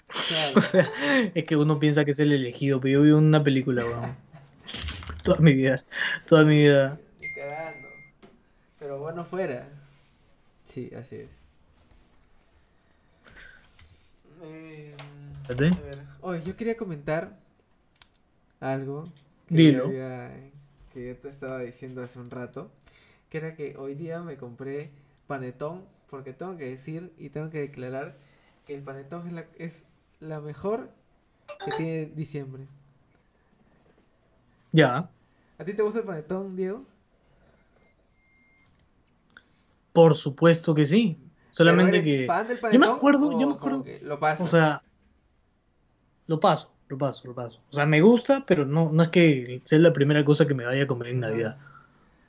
Claro. O sea, es que uno piensa que es el elegido, pero yo vi una película, weón. Toda mi vida, toda mi vida. Cagando. Pero bueno fuera. Sí, así es. Eh, a ver. Oye, yo quería comentar algo que Dilo. había- que yo te estaba diciendo hace un rato, que era que hoy día me compré panetón, porque tengo que decir y tengo que declarar que el panetón es la, es la mejor que tiene diciembre. Ya, ¿A ti te gusta el panetón, Diego? Por supuesto que sí. Solamente ¿Pero eres que, fan del me acuerdo- yo me acuerdo- que lo pasas? o sea, lo paso, lo paso, lo paso. O sea, me gusta, pero no, no es que sea la primera cosa que me vaya a comer en. Navidad.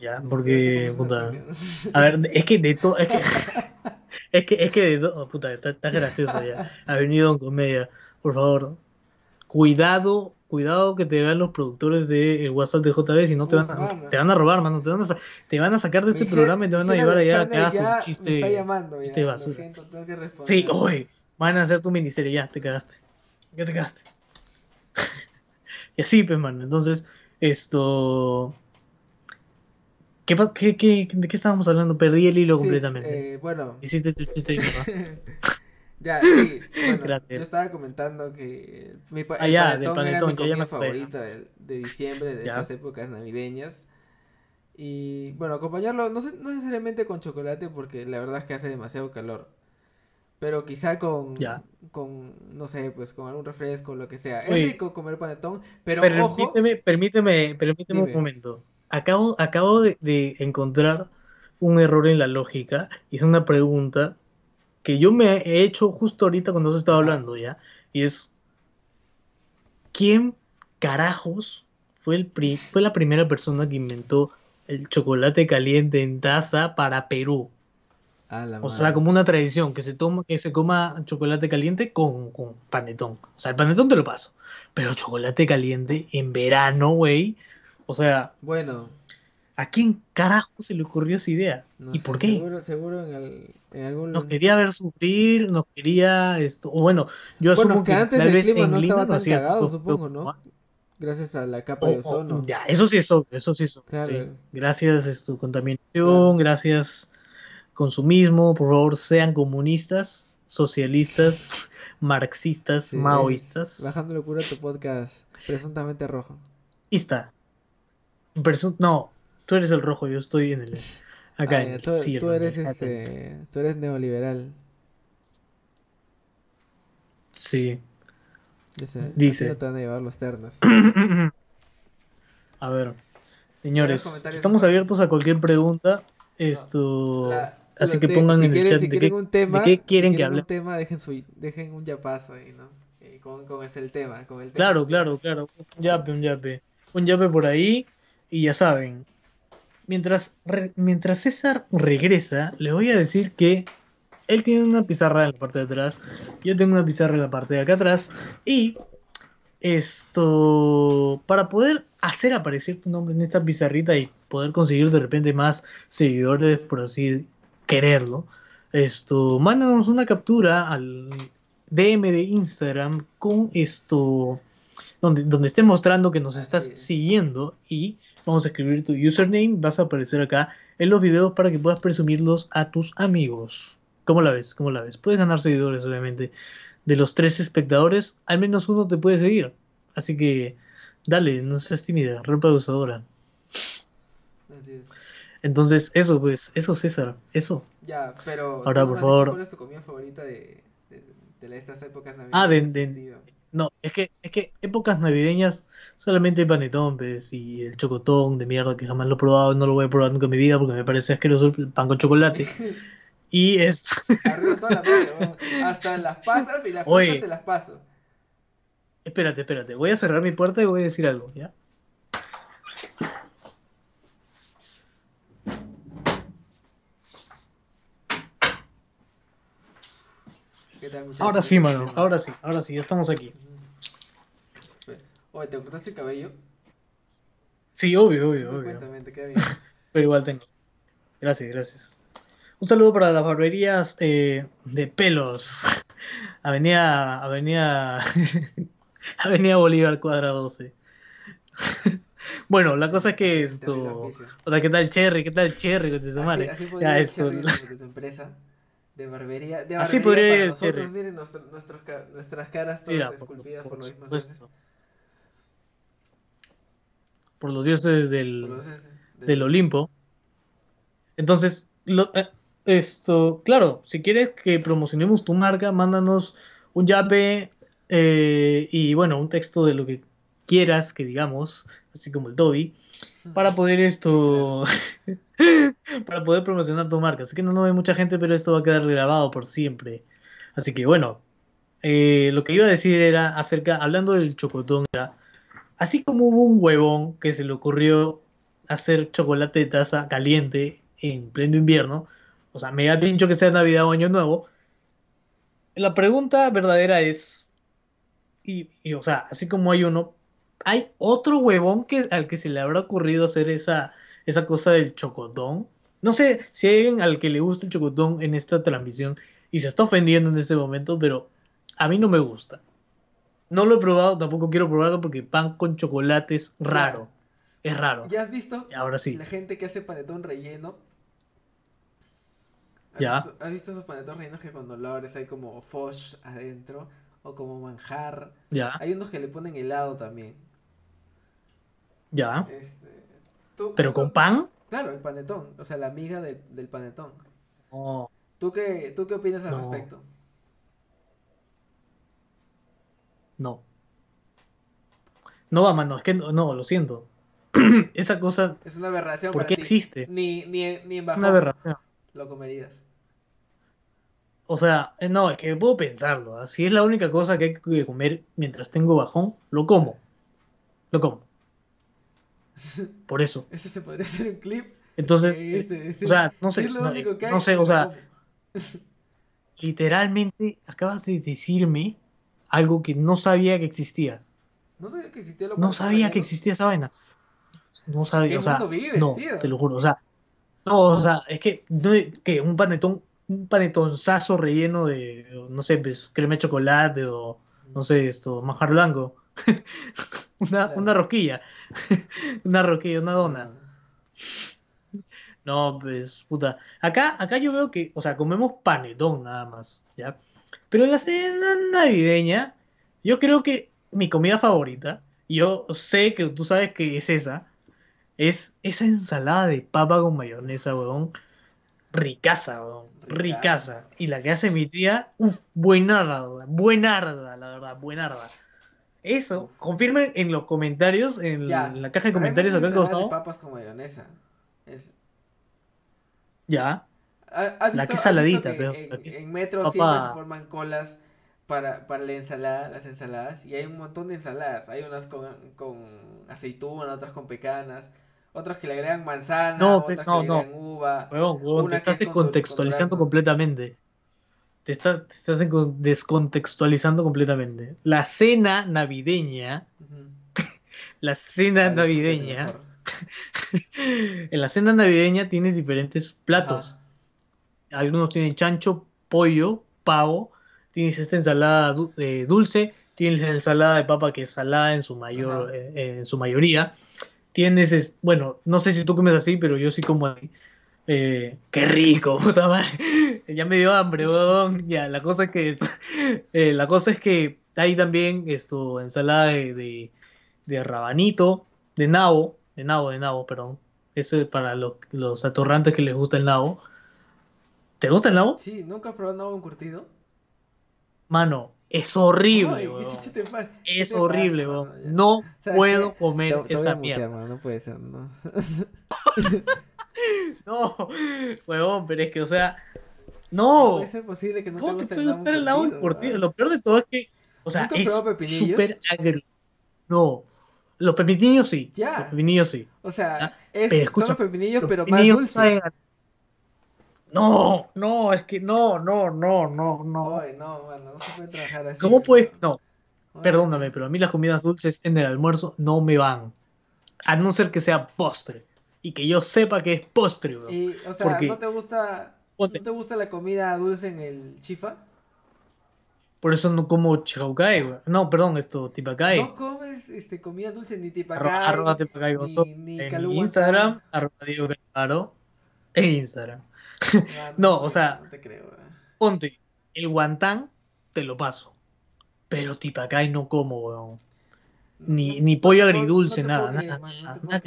Ya, porque, puta. A ver, es que de todo, es que, es que, es que de todo, puta, está, está gracioso ya. Ha venido en comedia, por favor. Cuidado, cuidado que te vean los productores del WhatsApp de JB, si no te van a, mano. te van a robar, mano. Te van a, te van a sacar de este programa y te van a llevar allá a que hagas tu Me está chiste. llamando chiste basura. siento, tengo que responder. Sí, oye, van a hacer tu miniserie, ya, te cagaste. Ya te cagaste. y así, pues, mano. Entonces, esto. ¿Qué, qué, qué- de qué estábamos hablando? Perdí el hilo Sí, completamente. eh, bueno, Hiciste tu chiste y. ya, sí, bueno, Gracias. yo estaba comentando que mi pa- Ah, el ya, panetón era mi comida favorita de, de diciembre, de Ya. estas épocas navideñas. Y bueno, acompañarlo, no, sé- no necesariamente con chocolate, porque la verdad es que hace demasiado calor. Pero quizá con, Ya. con, no sé, pues con algún refresco, lo que sea. Es rico comer panetón, pero ojo, Permíteme, permíteme, permíteme un Dime. momento. Acabo, acabo de, de encontrar un error en la lógica y es una pregunta que yo me he hecho justo ahorita cuando se estaba hablando, ¿ya? Y es, ¿quién carajos fue, el pri- fue la primera persona que inventó el chocolate caliente en taza para Perú? O sea, madre. como una tradición, que se toma, que se coma chocolate caliente con, con panetón. O sea, el panetón te lo paso. Pero chocolate caliente en verano, güey. O sea, Bueno, ¿a quién carajo se le ocurrió esa idea? no ¿Y sé, por qué? Seguro, seguro en, el- en algún Nos quería ver sufrir, nos quería esto. O bueno, yo Bueno, asumo que antes tal el vez clima en no Lima estaba no tan cagado, supongo, ¿no? Gracias a la capa O- de o- ozono. ya, eso sí es obvio, eso sí es obvio, Claro. sí. Gracias a tu contaminación, gracias consumismo, por favor sean comunistas, socialistas, marxistas, Sí, maoístas. Bajando locura tu podcast presuntamente rojo. Ista. Presu- no, tú eres el rojo, yo estoy en el acá Ah, en el cielo, tú eres este, tú eres neoliberal. Sí. Dice, Dice. no te van a llevar los ternos. A ver, señores, estamos abiertos a cualquier pregunta. Esto, La- así que pongan si en quieren, el chat si de qué, un tema, de qué si quieren que quieren un hable. tema, dejen su, dejen un yapazo ahí, ¿no? Eh, con, con ese el tema, con el tema. Claro, claro, claro. Un yape, un yape. Un yape por ahí. Y ya saben. Mientras, re- mientras César regresa, les voy a decir que él tiene una pizarra en la parte de atrás. Yo tengo una pizarra en la parte de acá atrás. Y esto, para poder hacer aparecer tu nombre en esta pizarrita y poder conseguir de repente más seguidores, por así quererlo, esto, mándanos una captura al DM de Instagram con esto, donde, donde esté mostrando que nos estás es. siguiendo y vamos a escribir tu username, vas a aparecer acá en los videos para que puedas presumirlos a tus amigos. ¿Cómo la ves? ¿Cómo la ves? Puedes ganar seguidores, obviamente. De los tres espectadores, al menos uno te puede seguir. Así que, dale, no seas tímida, rompa abusadora. Así es. Entonces, eso, pues, eso, César, eso. Ya, pero. Ahora, por favor. ¿Cuál es tu comida favorita de, de, de estas épocas navideñas? Ah, de- de- No, es que, es que épocas navideñas, solamente panetón, pues, y el chocotón de mierda que jamás lo he probado, no lo voy a probar nunca en mi vida porque me parece asqueroso el pan con chocolate. Y es, toda la parte. Hasta las pasas y las Oye. te las paso. espérate, espérate, voy a cerrar mi puerta y voy a decir algo, ¿ya? ¿Qué tal, muchachos? Ahora sí, mano, ahora sí, ahora sí, ya estamos aquí. Oye, ¿te cortaste el cabello? Sí, obvio, Sí, obvio, obvio. Cuéntame, te queda bien. Pero igual tengo. Gracias, gracias. Un saludo para las barberías eh, de pelos. Avenida, Avenida, Avenida Bolívar, cuadra 12. bueno, la cosa es que esto. Hola, ¿qué tal Cherry? ¿Qué tal Cherry? Con tu madre? así Ya, esto. Cherry de, de tu empresa de barbería. De Así barbería podría ir nosotros. Miren nuestros nuestras caras todas Mira, esculpidas por, por los mismos dioses. Por los dioses del, los dioses del- del Olimpo. Entonces, lo- eh, esto, claro, si quieres que promocionemos tu marca, mándanos un yape eh, y bueno, un texto de lo que quieras que digamos, así como el Toby, para poder esto, para poder promocionar tu marca. Sé que no nos ve mucha gente, pero esto va a quedar grabado por siempre. Así que bueno, eh, lo que iba a decir era acerca, hablando del chocotón, era, así como hubo un huevón que se le ocurrió hacer chocolate de taza caliente en pleno invierno, o sea, me da pincho que sea Navidad o Año Nuevo, la pregunta verdadera es, y, y, o sea, así como hay uno, hay otro huevón que, al que se le habrá ocurrido hacer esa, esa cosa del chocotón. No sé si hay alguien al que le gusta el chocotón en esta transmisión y se está ofendiendo en este momento, pero a mí no me gusta. No lo he probado, tampoco quiero probarlo porque pan con chocolate es raro. Es raro. ¿Ya has visto ahora sí. la gente que hace panetón relleno? ¿Has Ya. visto- ¿Has visto esos panetones rellenos que cuando lo abres hay como fosh adentro? O como manjar. Ya, Hay unos que le ponen helado también. ya. Este, ¿tú- Pero tú- con pan. Claro, el panetón, o sea, la miga del, del panetón. ¿Tú qué, ¿Tú qué opinas al No. respecto? no. No va, mano, es que no, no, lo siento. Esa cosa, Es una aberración ¿por para qué ti. existe? Ni, ni, en- ni en Es bajón una aberración. lo comerías. O sea, eh, no, es que puedo pensarlo. ¿ah? Si es la única cosa que hay que comer mientras tengo bajón, lo como. Lo como. Por eso. Ese se podría hacer un clip. Entonces, que este, o sea, no sé, no, sé, o sea, literalmente acabas de decirme algo que no sabía que existía. No sabía que existía lo No sabía que existía esa vaina. No sabía, o sea, no, tío? te lo juro, o sea, no, o sea, es que, no, que un panetón, un panetonzazo relleno de, no sé, pues, crema de chocolate o, no sé, esto, manjar blanco. una, Claro. una rosquilla. una rosquilla, una dona. No, pues, puta. Acá, acá yo veo que, o sea, comemos panetón nada más, ¿ya? Pero la cena navideña, yo creo que mi comida favorita, yo sé que tú sabes que es esa, es esa ensalada de papa con mayonesa, weón. Ricaza, weón. Ricaza. Ricaza. Y la que hace mi tía, uff, buenarda, buenarda, la verdad, buenarda. Eso, confirmen en los comentarios, en, Ya, la caja de comentarios acá al costado. papas con mayonesa. Es, Ya. ¿ha- has La que es saladita, pero en, en metro papa- siempre se forman colas para, para la ensalada, las ensaladas, y hay un montón de ensaladas. Hay unas con, con aceituna, otras con pecanas, otras que le agregan manzana, No, otras no, que le no. agregan uva. Huevón, huevón, te estás con descontextualizando completamente. Te, está- te estás descon- descontextualizando completamente. La cena navideña, la cena navideña, en la cena navideña tienes diferentes platos. Algunos tienen chancho, pollo, pavo, tienes esta ensalada du- eh, dulce, tienes la ensalada de papa que es salada en su mayor, eh, en su mayoría. Tienes, es- bueno, no sé si tú comes así, pero yo sí como así. Eh, qué rico, puta madre. Ya me dio hambre, weón. Ya, la cosa es que eh, la cosa es que hay también esto, ensalada de, de, de rabanito, de nabo, de nabo, de nabo, perdón. Eso es para los, los atorrantes que les gusta el nabo. ¿Te gusta el nabo? Sí, ¿nunca has probado nabo encurtido? Mano, es horrible, Ay, ¿qué weón. te Es horrible, pasa, weón. No ¿Sabes puedo comer Te, te esa mutear, mierda. mano, no puede ser, no. No, huevón, pero es que, o sea, No ser posible que no ¿Cómo te te puede gustar el nabo encurtido? weón? Lo peor de todo es que, o sea, ¿Nunca has es súper agrio. No, los pepinillos sí. Ya. Los pepinillos sí. O sea, es, pero son los pepinillos, Los pero más pepinillos dulce. saben a- No, no, es que no, no, no, no, no. Ay, no, mano, no se puede trabajar así. ¿Cómo puedes? No, perdóname, pero a mí las comidas dulces en el almuerzo no me van. A no ser que sea postre. Y que yo sepa que es postre, weón. Y, o sea, Porque- ¿no te gusta, no te gusta la comida dulce en el chifa? Por eso no como chaucay, weón. No, perdón, esto, tipacay. No comes este, comida dulce ni Arroba, tipacay, arroba tipacay gozo. ni, ni En Instagram, arroba Diego Claro. En Instagram. Ah, No, o sea- No te creo, weón. Ponte, el guantán te lo paso. Pero tipacay no como, weón. Ni- ni pollo agridulce, nada, nada, nada,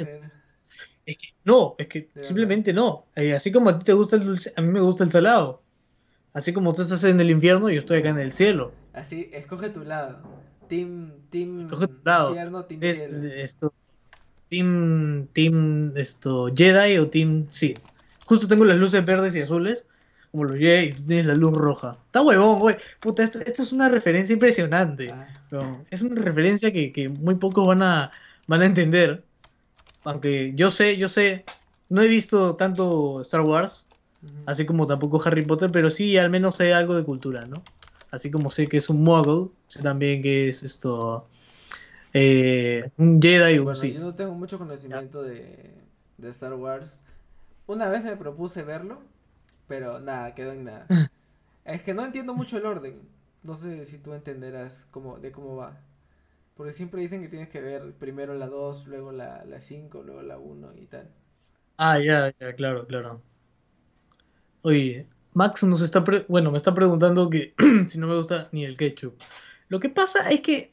Es que no, es que simplemente no. Eh, así como a ti te gusta el dulce, a mí me gusta el salado. Así como tú estás en el infierno, yo estoy acá en el cielo. Así, escoge tu lado. Team, team Escoge tu lado. infierno, team Es, cielo. esto, team, team, esto, Jedi o Team Sith. Justo tengo las luces verdes y azules, como los Jedi, y tú tienes la luz roja. Está huevón, güey. Puta, esta, esta es una referencia impresionante. Ah. Es una referencia que, que muy pocos van a, van a entender. Aunque yo sé, yo sé, no he visto tanto Star Wars, así como tampoco Harry Potter, pero sí al menos sé algo de cultura, ¿no? Así como sé que es un Muggle, sé también que es esto eh, un Jedi o un Bueno, Sith. yo no tengo mucho conocimiento de, de Star Wars. Una vez me propuse verlo, pero nada, quedó en nada. Es que no entiendo mucho el orden. No sé si tú entenderás cómo, de cómo va. Porque siempre dicen que tienes que ver primero la 2, luego la, la 5, luego la 1 y tal. Ah, ya, ya, claro, claro. Oye, Max nos está, pre- bueno, me está preguntando que si no me gusta ni el ketchup. Lo que pasa es que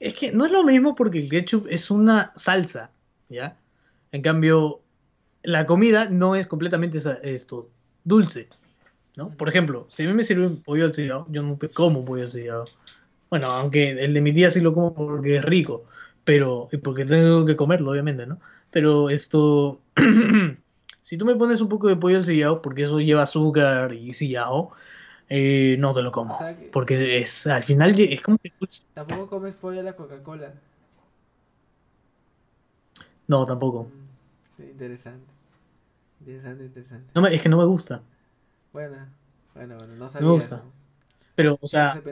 es que no es lo mismo porque el ketchup es una salsa, ¿ya? En cambio, la comida no es completamente esto dulce, ¿no? Por ejemplo, si a mí me sirven pollo al sillao, yo no te como pollo al sillao. Bueno, aunque el de mi tía sí lo como porque es rico, pero y porque tengo que comerlo, obviamente, ¿no? Pero esto, si tú me pones un poco de pollo al sillao, porque eso lleva azúcar y sillao, eh, no te lo como. O sea que- Porque es, al final es como que. Tampoco comes pollo a la Coca-Cola. No, tampoco. Mm, interesante. Interesante, interesante. No me- es que no me gusta. Bueno, bueno, bueno, no me sabía gusta. eso. Pero, o sea,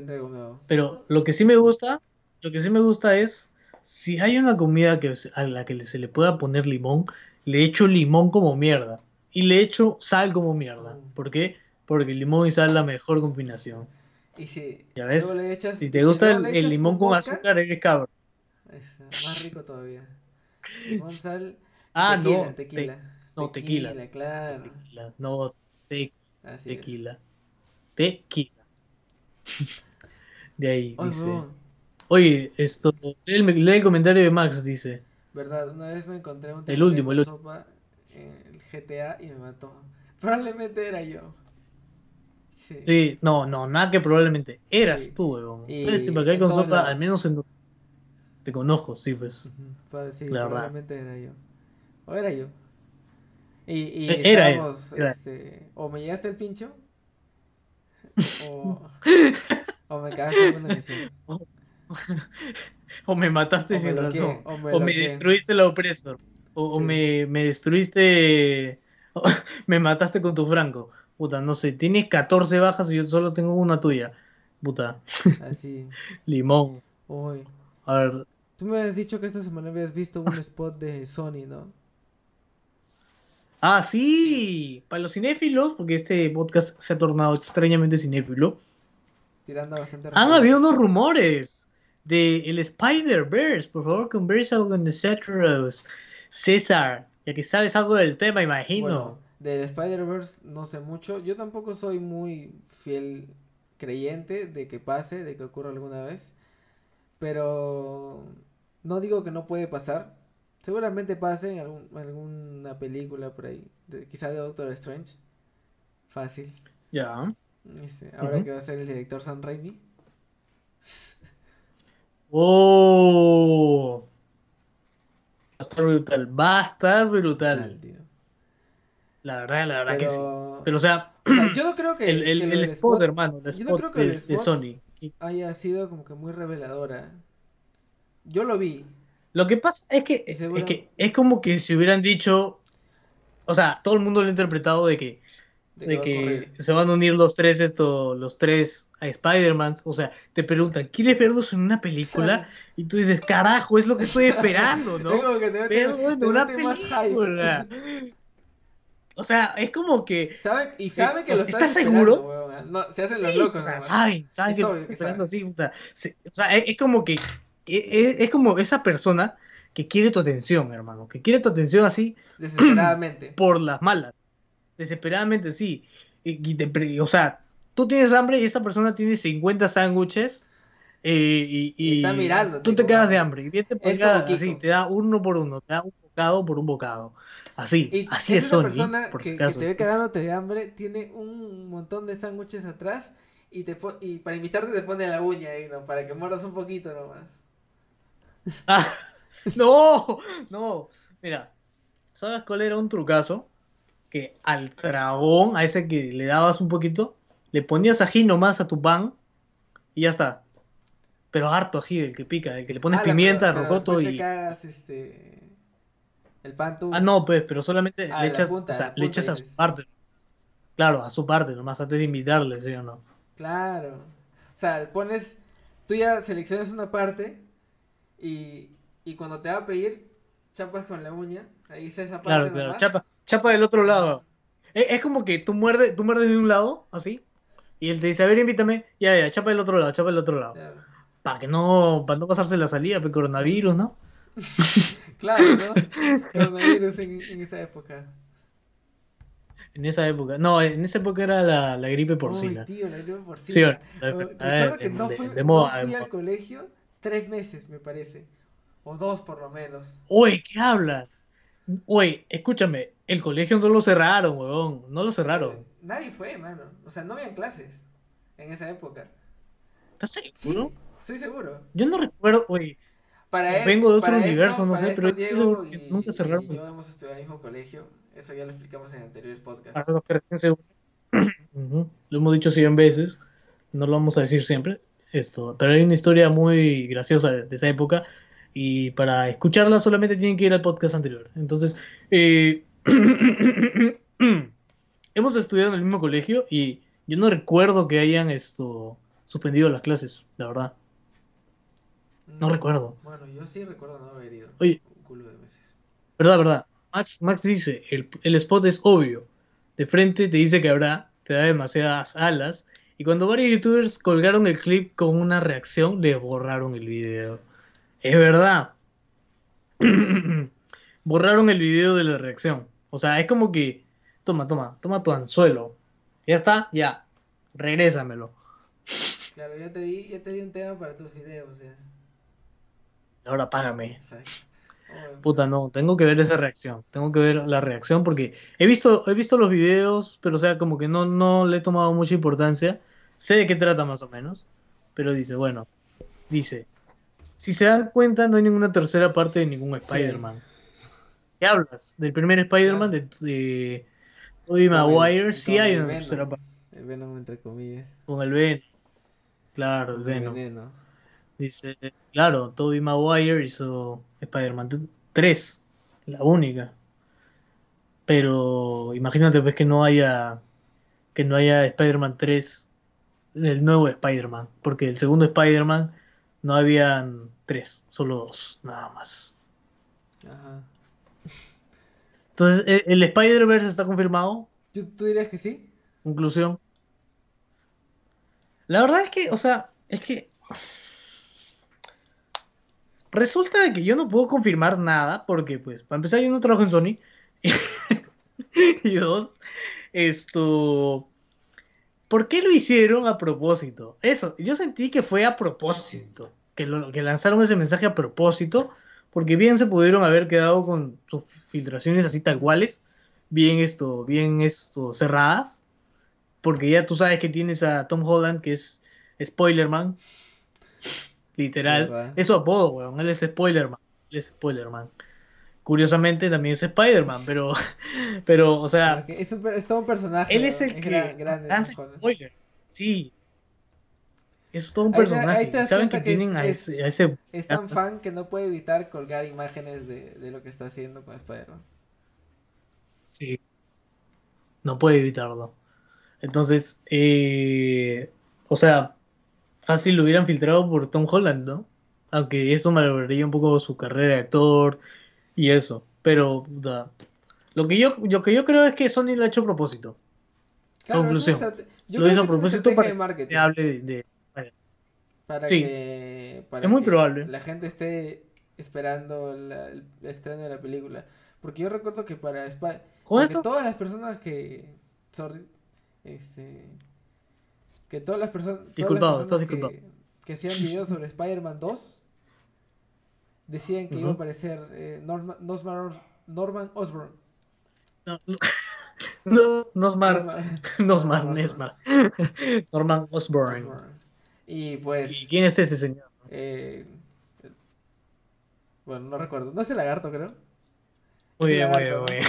pero lo que sí me gusta, lo que sí me gusta es, si hay una comida que, a la que se le pueda poner limón, le echo limón como mierda. Y le echo sal como mierda. ¿Por qué? Porque limón y sal es la mejor combinación. Y si ¿Ya ves? luego le echas. Si te gusta el, limón con vodka, azúcar, eres cabrón. más rico todavía. Limón, sal. Ah, tequila, no, te- Tequila. no, tequila. Tequila, claro. Tequila, no, te- es. tequila. De ahí Ay, dice. huevón, Oye, esto, lee el, lee el comentario de Max, dice. verdad, una vez me encontré un El último, con el último. sopa en el GTA y me mató. Probablemente era yo. Sí. Sí, no, no, nada que probablemente. Eras Sí. tú, weón. Y Tú eres tipo que hay con sopa, al menos en... Te conozco, sí, pues. Ujú, pa- sí, La verdad. probablemente era yo. O era yo. Y, y E- era estábamos, era este, o me llegaste el pincho, o, o me cagaste alguna misión. O me mataste O me sin bloqueé, razón. o me me destruiste la opresor. O, o Sí. me, me destruiste. o me mataste con tu franco. Puta, no sé. Tienes 14 bajas y yo solo tengo una tuya. Puta, Así. limón. Uy. A ver. Tú me habías dicho que esta semana habías visto un spot de Sony, ¿no? Ah, sí. Para los cinéfilos, porque este podcast se ha tornado extrañamente cinéfilo. Tirando bastante Han habido unos rumores de el Spider-Verse. Por favor, conversa con nosotros. César, ya que sabes algo del tema, imagino. Bueno, del Spider-Verse no sé mucho. Yo tampoco soy muy fiel creyente de que pase, de que ocurra alguna vez. Pero no digo que no puede pasar. Seguramente pase en algún- alguna película por ahí. de- quizá de Doctor Strange. Fácil. Ya. Este, ahora que va a ser el director Sam Raimi. Oh. Va a estar brutal. Va a estar brutal. La verdad, la verdad que sí. Pero, o sea, o sea, yo no creo que, el, el, que el spot, hermano, el yo no spot creo que de, el de spot- Sony. haya sido como que muy reveladora. Yo lo vi. Lo que pasa es que, es que es como que si hubieran dicho. O sea, todo el mundo lo ha interpretado de que de que se van a unir los tres esto, los tres a Spider-Man, o sea, te preguntan, ¿quieres verlos en una película? Y tú dices, carajo, es lo que estoy esperando, Es ¿no? como que te meten- Verlo en una película. O sea, es como que Saben, y saben que o lo están ¿estás seguro? weón. No, se hacen los sí, locos, o sea, saben, saben que estás esperando así. Se- o sea, es, es como que es, es- es como esa persona que quiere tu atención, hermano, que quiere tu atención así Desesperadamente. por las malas. Desesperadamente, sí. Y, y te o sea, tú tienes hambre y esa persona tiene 50 sándwiches eh, y, Y está y mirándote tú te quedas de hambre. Y bien te así, te da uno por uno, te da un bocado por un bocado. Así, Y así es Sony, persona por que, si que acaso. te ve cagándote de hambre tiene un montón de sándwiches atrás y te y para invitarte te pone la uña ahí, ¿no? Para que muerdas un poquito nomás. Ah, no, no. Mira, ¿sabes cuál era un trucazo? Que al dragón, a ese que le dabas un poquito, le ponías ají nomás a tu pan y ya está. Pero harto ají, del que pica, del que le pones pero- pimienta, pero rocoto y... te cagas este el pan tú. Ah, no, pues, pero solamente Ah, le echas, punta, o sea, le echas a su parte. Claro, a su parte, nomás antes de invitarle, ¿sí o no? Claro. O sea, pones tú ya seleccionas una parte y y cuando te va a pedir chapas con la uña, ahí está esa parte Claro, claro, chapa, chapa del otro lado. Es, es como que tú muerdes, tú muerdes de un lado, así, y él te dice, a ver, invítame, ya, ya, chapa del otro lado, chapa del otro lado. Claro. Para que no, para no pasarse la salida, pues coronavirus, ¿no? Claro, ¿no? Coronavirus en, en esa época. En esa época. No, en esa época era la, la gripe porcina. Uy, tío, la gripe porcina. Sí, bueno, la Oh, Recuerdo de- que no de- fui, de no moda, fui de al colegio tres meses, me parece. O dos por lo menos. Oye, ¿qué hablas? Oye, escúchame, el colegio no lo cerraron, huevón, no lo cerraron. Eh, Nadie fue, mano. O sea, no habían clases en esa época. ¿Estás Sí, seguro? estoy seguro. Yo no recuerdo, oye, Para Vengo de otro universo, no sé, pero Diego y- nunca cerraron. y yo hemos estudiado en el mismo colegio. Eso ya lo explicamos en anteriores podcasts. para los que recién se Lo hemos dicho 100 veces, no lo vamos a decir siempre, esto, pero hay una historia muy graciosa de, de esa época y para escucharla solamente tienen que ir al podcast anterior. Entonces, eh, hemos estudiado en el mismo colegio y yo no recuerdo que hayan esto suspendido las clases, la verdad. No Mm, recuerdo. Bueno, yo sí recuerdo no haber ido. Oye. Un culo de veces. ¿Verdad, verdad? Max, Max dice, el, el spot es obvio. De frente te dice que habrá, te da demasiadas alas Y cuando varios youtubers colgaron el clip con una reacción, le borraron el video. Es verdad. borraron el video de la reacción. O sea, es como que, toma, toma, toma tu anzuelo. Ya está, ya. Regrésamelo. Claro, ya te di, ya te di un tema para tus videos, ya. Ahora págame. Exacto. Oh, Puta, no, tengo que ver esa reacción. Tengo que ver la reacción porque he visto, he visto los videos, pero o sea, como que no, no le he tomado mucha importancia. Sé de qué trata más o menos, pero dice, bueno, dice, si se dan cuenta, no hay ninguna tercera parte de ningún Spider-Man. ¿Qué hablas? Del primer Spider-Man de, de Tobey el- Maguire, sí hay una Venom. tercera parte. El Venom entre comillas. Con el Venom. Claro, el el Venom. Dice, claro, Tobey Maguire hizo Spider-Man 3, la única. Pero imagínate pues que no haya que no haya Spider-Man 3 del nuevo Spider-Man, porque el segundo Spider-Man no habían tres, solo dos, nada más. Ajá. Entonces, ¿e- ¿el Spider-Verse está confirmado? ¿Tú, tú dirías que sí? Conclusión. La verdad es que, o sea, es que resulta de que yo no puedo confirmar nada porque, pues, para empezar, yo no trabajo en Sony. y dos, esto, ¿por qué lo hicieron a propósito? Eso, yo sentí que fue a propósito, que, lo- que lanzaron ese mensaje a propósito, porque bien se pudieron haber quedado con sus filtraciones así tal cuales, bien esto, bien esto, cerradas, porque ya tú sabes que tienes a Tom Holland, que es Spoilerman, literal, es su apodo, weón, él es Spoilerman, él es Spoilerman. Curiosamente también es Spider-Man, pero, pero, o sea, es, un, es todo un personaje. él es el que gran- grande, lanza spoilers. Sí. Es todo un Ahí te- personaje. ahí te das Saben que tienen a es- ese, a ese- Es tan fan que no puede evitar colgar imágenes de, de lo que está haciendo con Spider-Man. Sí. No puede evitarlo. Entonces, eh, o sea, fácil lo hubieran filtrado por Tom Holland, ¿no? Aunque esto malograría un poco su carrera de actor y eso. Pero, puta, lo que yo, lo que yo creo es que Sony lo ha hecho a propósito. Claro, Conclusión. yo Lo hizo que a propósito para marketing. que hable de, de- Para Sí. que, para Es muy que probable. la gente esté esperando la- el estreno de la película. Porque yo recuerdo que para esto, todas las personas que sorry, este que todas las personas todas las Disculpado, estás que, disculpado. que hacían videos sobre Spider-Man 2 decían que iba a aparecer eh, Norman, Norman, Norman Osborn. no, no, no, Nosmar. Nosmar, Norman Nesmar. Norman Osborn. Osborn. Y pues ¿Y quién es ese señor? eh, bueno, no recuerdo. No es el lagarto, creo. Muy bien, muy bien, muy bien.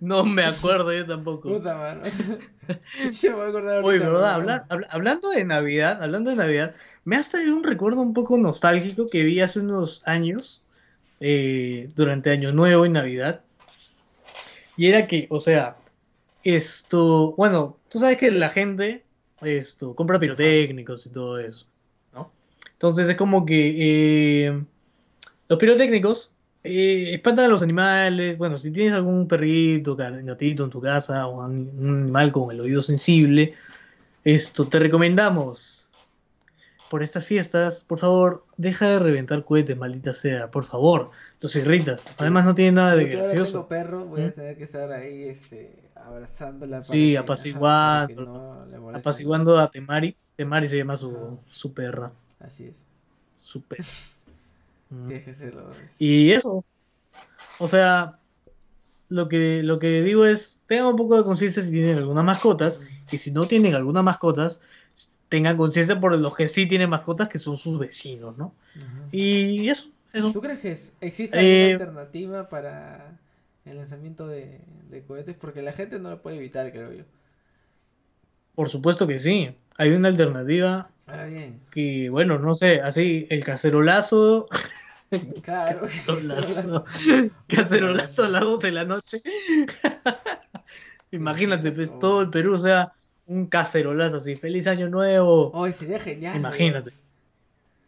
No me acuerdo yo tampoco. Puta mano. Yo me voy a acordar Oye, ahorita, ¿verdad? pero- Habla- habla- hablando de Navidad, hablando de Navidad, me has traído un recuerdo un poco nostálgico que vi hace unos años, eh, durante Año Nuevo y Navidad. Y era que, o sea, esto, bueno, tú sabes que la gente, esto, compra pirotécnicos y todo eso, ¿no? Entonces es como que eh, los pirotécnicos eh, espantan a los animales. Bueno, si tienes algún perrito, gatito en tu casa o un animal con el oído sensible, esto te recomendamos. Por estas fiestas, por favor, deja de reventar cohetes, maldita sea, por favor. Los irritas. Además, no tiene nada de yo ahora gracioso. tengo perro, voy a tener que estar ahí este, abrazándola. Sí, apaciguando, no Apaciguando a Temari. Temari se llama su, su perra. Así es. Su perra. Mm. Y eso. O sea, lo que, lo que digo es, tengan un poco de conciencia si tienen algunas mascotas. Y si no tienen algunas mascotas, tengan conciencia por los que sí tienen mascotas, que son sus vecinos, ¿no? Y eso, eso. ¿Tú crees que existe Eh, alguna alternativa para el lanzamiento de, de cohetes? Porque la gente no lo puede evitar, creo yo. Por supuesto que sí. Hay una alternativa Ahora bien, que, bueno, no sé, así, el cacerolazo. claro. Cacerolazo. Cacerolazo a las 12 de la noche. Imagínate, pues, todo el Perú, o sea, un cacerolazo así. Feliz año nuevo. Hoy sería genial. Imagínate.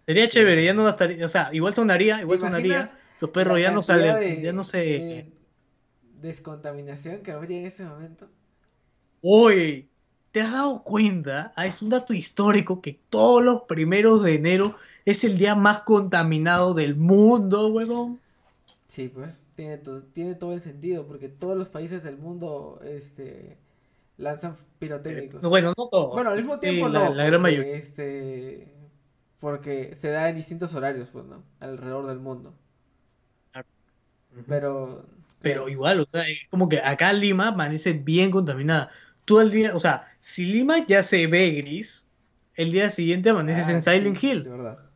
Sería chévere, ya no gastaría, o sea, igual sonaría, ¿Te igual sonaría. Los perros ya no salen, de- ya no se. de descontaminación que habría en ese momento? Uy, ¿te has dado cuenta? Ah, es un dato histórico que todos los primeros de enero es el día más contaminado del mundo, huevón. Sí, pues tiene, to- tiene todo el sentido, porque todos los países del mundo este, lanzan pirotécnicos. Eh, Bueno, no todo. Bueno, al mismo Sí, tiempo la, no, la gran mayoría. Este, porque se da en distintos horarios, pues, ¿no? Alrededor del mundo. Pero, Pero claro, igual, o sea, es como que acá Lima amanece bien contaminada. Todo el día, o sea, si Lima ya se ve gris, el día siguiente amaneces ah, en Silent sí, Hill. de verdad.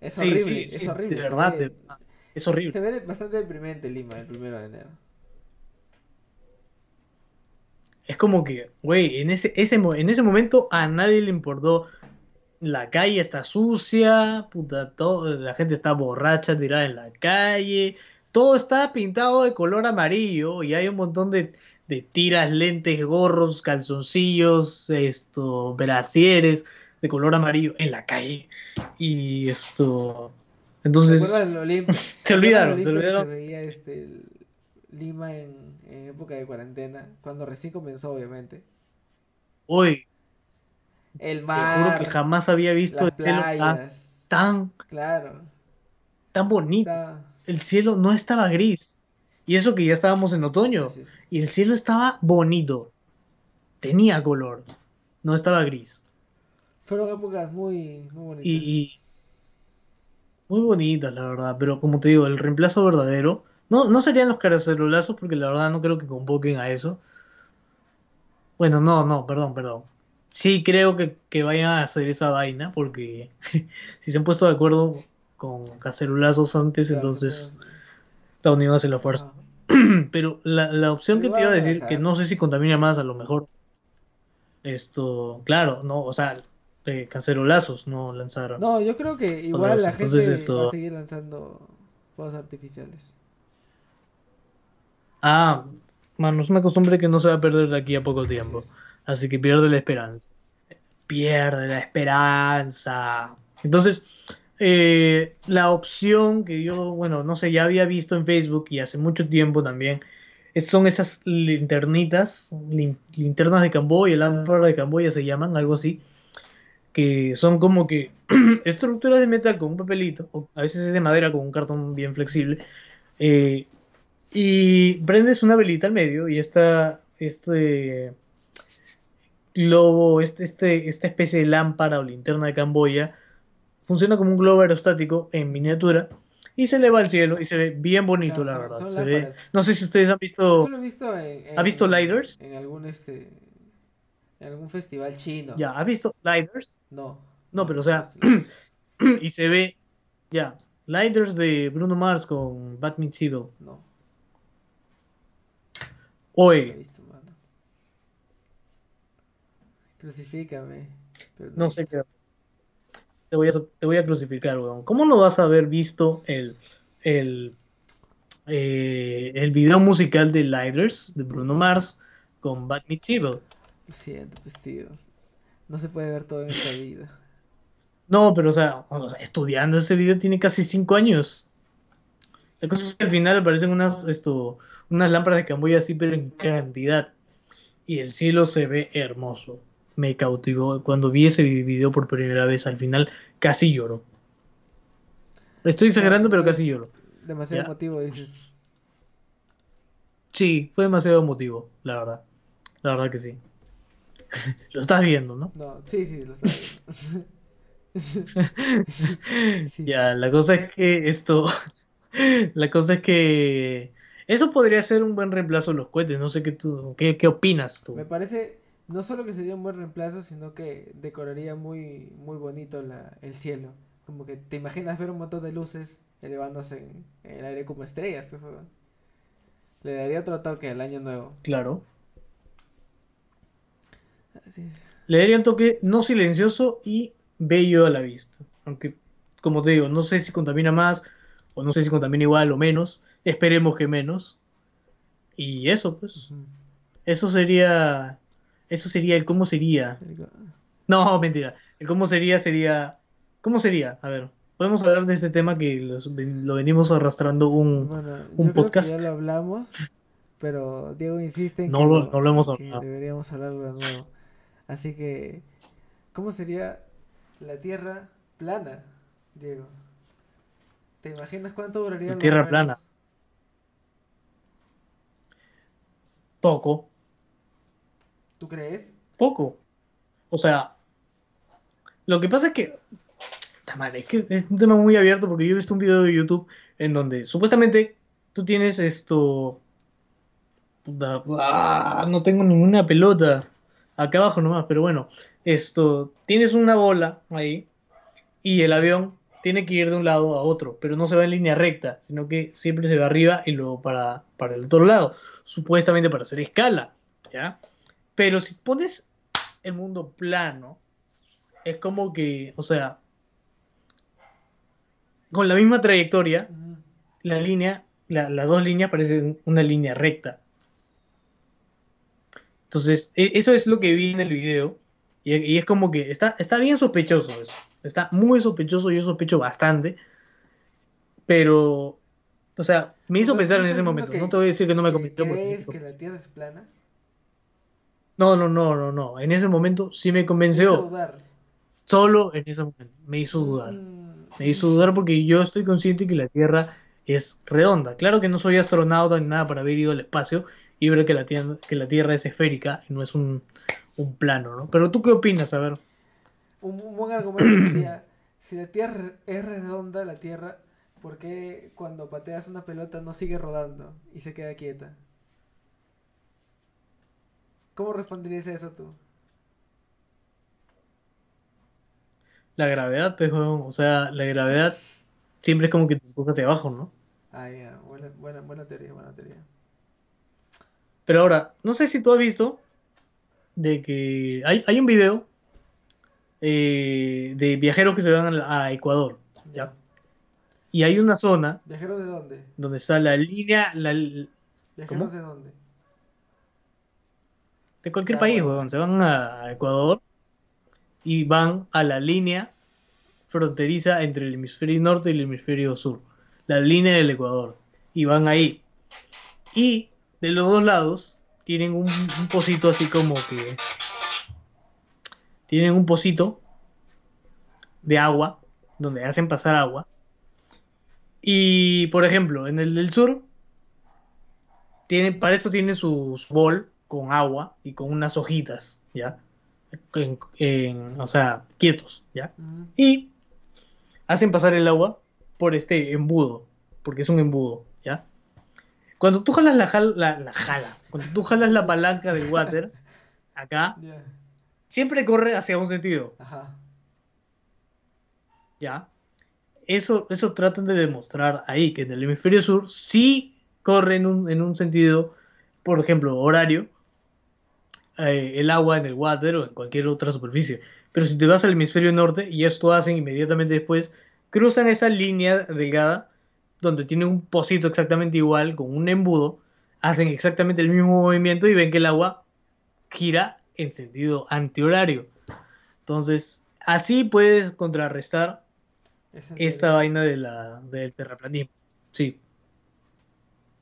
Es horrible, sí, es sí, horrible. de verdad, ve- de verdad. Es horrible. Se ve bastante deprimente Lima el primero de enero. Es como que, güey, en ese, ese, en ese momento a nadie le importó. La calle está sucia, puta, todo, la gente está borracha, tirada en la calle. Todo está pintado de color amarillo y hay un montón de, de tiras, lentes, gorros, calzoncillos, esto, brasieres de color amarillo en la calle. Y esto. Entonces, se olvidaron, se olvidaron. veía este, el- Lima en, en época de cuarentena, cuando recién comenzó, obviamente. Hoy, El te juro mar, que jamás había visto el cielo tan, claro. tan bonito. Está... el cielo no estaba gris. Y eso que ya estábamos en otoño. Y el cielo estaba bonito. Tenía color. No estaba gris. Fueron épocas muy, muy bonitas. Y, y muy bonitas, la verdad. Pero como te digo, el reemplazo verdadero. No, no serían los caracelulazos porque la verdad no creo que convoquen a eso. Bueno, no, no, perdón, perdón. Sí creo que, que vayan a hacer esa vaina porque si se han puesto de acuerdo con cacerulazos antes, Claro, entonces supongo- Estados Unidos hace la fuerza. Pero la, la opción que te iba a decir, que no sé si contamina más, a lo mejor. Esto, claro, no, o sea, eh, cancerolazos no lanzaron. No, yo creo que igual la gente esto- va a seguir lanzando fuegos artificiales. Ah, mano, es una costumbre que no se va a perder de aquí a poco tiempo. Así que pierde la esperanza. Pierde la esperanza. Entonces, eh, la opción que yo, bueno, no sé, ya había visto en Facebook y hace mucho tiempo también, es- son esas linternitas, lin- linternas de Camboya, lámparas de Camboya se llaman, algo así, que son como que estructuras de metal con un papelito, o a veces es de madera con un cartón bien flexible, eh, y prendes una velita al medio y esta, este globo, este, este, esta especie de lámpara o linterna de Camboya funciona como un globo aerostático en miniatura y se eleva al cielo y se ve bien bonito, Claro, la verdad. son Se ve- no sé si ustedes han visto, Eso lo he visto en, ¿Ha visto en- Lidars? En algún este en algún festival chino. ya, ¿has visto Lighters? No. No, pero o sea, y se ve, ya, Lighters de Bruno Mars con Batman Civil. No, mano. Crucifícame. pero no sé qué. Te voy a, te voy a crucificar, weón. ¿Cómo no vas a haber visto el, el, eh, el video musical de Lighters de Bruno Mars con Civil? Lo siento, pues tío. No se puede ver todo en esta vida. No, pero o sea, o sea, estudiando ese video tiene casi cinco años. La cosa es que al final aparecen unas, esto, unas lámparas de Camboya así, pero en cantidad. Y el cielo se ve hermoso. Me cautivó. Cuando vi ese video por primera vez, al final casi lloro. Estoy exagerando, pero casi lloro. Demasiado Ya. emotivo, dices. Sí, fue demasiado emotivo, la verdad. La verdad que sí. Lo estás viendo, ¿no? No, sí, sí, lo estaba viendo. Sí. Ya, la cosa es que esto. La cosa es que. Eso podría ser un buen reemplazo de los cohetes. No sé qué tú. ¿Qué, qué opinas tú? Me parece no solo que sería un buen reemplazo, sino que decoraría muy, muy bonito la, el cielo. Como que te imaginas ver un montón de luces elevándose en, en el aire como estrellas, pues. Le daría otro toque al año nuevo. Claro. Así es. Le daría un toque no silencioso y bello a la vista. Aunque, como te digo, no sé si contamina más o no sé si contamina igual o menos. Esperemos que menos. Y eso, pues. Eso sería. Eso sería el cómo sería. No, mentira. El cómo sería sería. ¿Cómo sería? A ver, podemos hablar de este tema que los- lo venimos arrastrando un. Bueno, un yo creo que podcast. ya lo hablamos, pero Diego insiste en No que lo- no lo hemos hablado. deberíamos hablarlo de nuevo. Así que, ¿cómo sería la Tierra plana, Diego? ¿Te imaginas cuánto duraría La Tierra plana. Poco, ¿Tú crees? poco. O sea, lo que pasa es que. ta madre, es que es un tema muy abierto porque yo he visto un video de YouTube en donde supuestamente tú tienes esto. ah, no tengo ninguna pelota. Acá abajo nomás, pero bueno. Esto. Tienes una bola ahí y el avión tiene que ir de un lado a otro, pero no se va en línea recta, sino que siempre se va arriba y luego para, para el otro lado, supuestamente para hacer escala, ¿ya? Pero si pones el mundo plano, es como que, o sea, con la misma trayectoria, la línea, la- las dos líneas parecen una línea recta. Entonces, e- eso es lo que vi en el video. Y, y es como que está, está bien sospechoso eso. Está muy sospechoso, yo sospecho bastante. Pero, o sea, me hizo pensar en ese momento. que- no te voy a decir que no me ¿Que convenció porque sí me ¿Crees que la convenció. Tierra es plana? No, no, no, no, no. En ese momento sí me Te hizo convenció. dudar. Solo en ese momento me hizo dudar. Mm, Me hizo dudar porque yo estoy consciente que la Tierra es redonda. Claro que no soy astronauta ni nada para haber ido al espacio y ver que la Tierra, que la tierra es esférica y no es un, un plano, ¿no? Pero tú qué opinas, a ver. Un, un buen argumento sería, si la Tierra es redonda, la Tierra, ¿por qué cuando pateas una pelota no sigue rodando y se queda quieta? ¿Cómo responderías a eso tú? La gravedad, pues, o sea, la gravedad siempre es como que te empuja hacia abajo, ¿no? Ah, ya, buena, buena, buena teoría, buena teoría. Pero ahora, no sé si tú has visto de que hay, hay un video eh, de viajeros que se van a, Ecuador, ¿ya? Y hay una zona ¿Viajeros de dónde? donde está la línea la- ¿Viajeros ¿Cómo? de dónde? de cualquier país, weón. Se van a, a Ecuador y van a la línea fronteriza entre el hemisferio norte y el hemisferio sur. La línea del Ecuador. Y van ahí. Y de los dos lados tienen un, un pocito así como que... Tienen un pocito de agua, donde hacen pasar agua. Y, por ejemplo, en el del sur, tiene, para esto tiene su, su bol con agua y con unas hojitas, ¿ya? En- en- o sea, quietos, ¿ya? Ujú. Y hacen pasar el agua por este embudo, porque es un embudo, ¿ya? Cuando tú jalas la, jal- la, la jala, cuando tú jalas la palanca del water, acá, Ya, siempre corre hacia un sentido, Ajá. ¿ya? Eso, eso tratan de demostrar ahí, que en el hemisferio sur sí corre en un, en un sentido, por ejemplo, horario, eh, el agua en el water o en cualquier otra superficie. Pero si te vas al hemisferio norte, y esto hacen inmediatamente después, cruzan esa línea delgada donde tienen un pocito exactamente igual, con un embudo, hacen exactamente el mismo movimiento y ven que el agua gira en sentido antihorario. Entonces, así puedes contrarrestar esta vaina de la, del terraplanismo. Sí,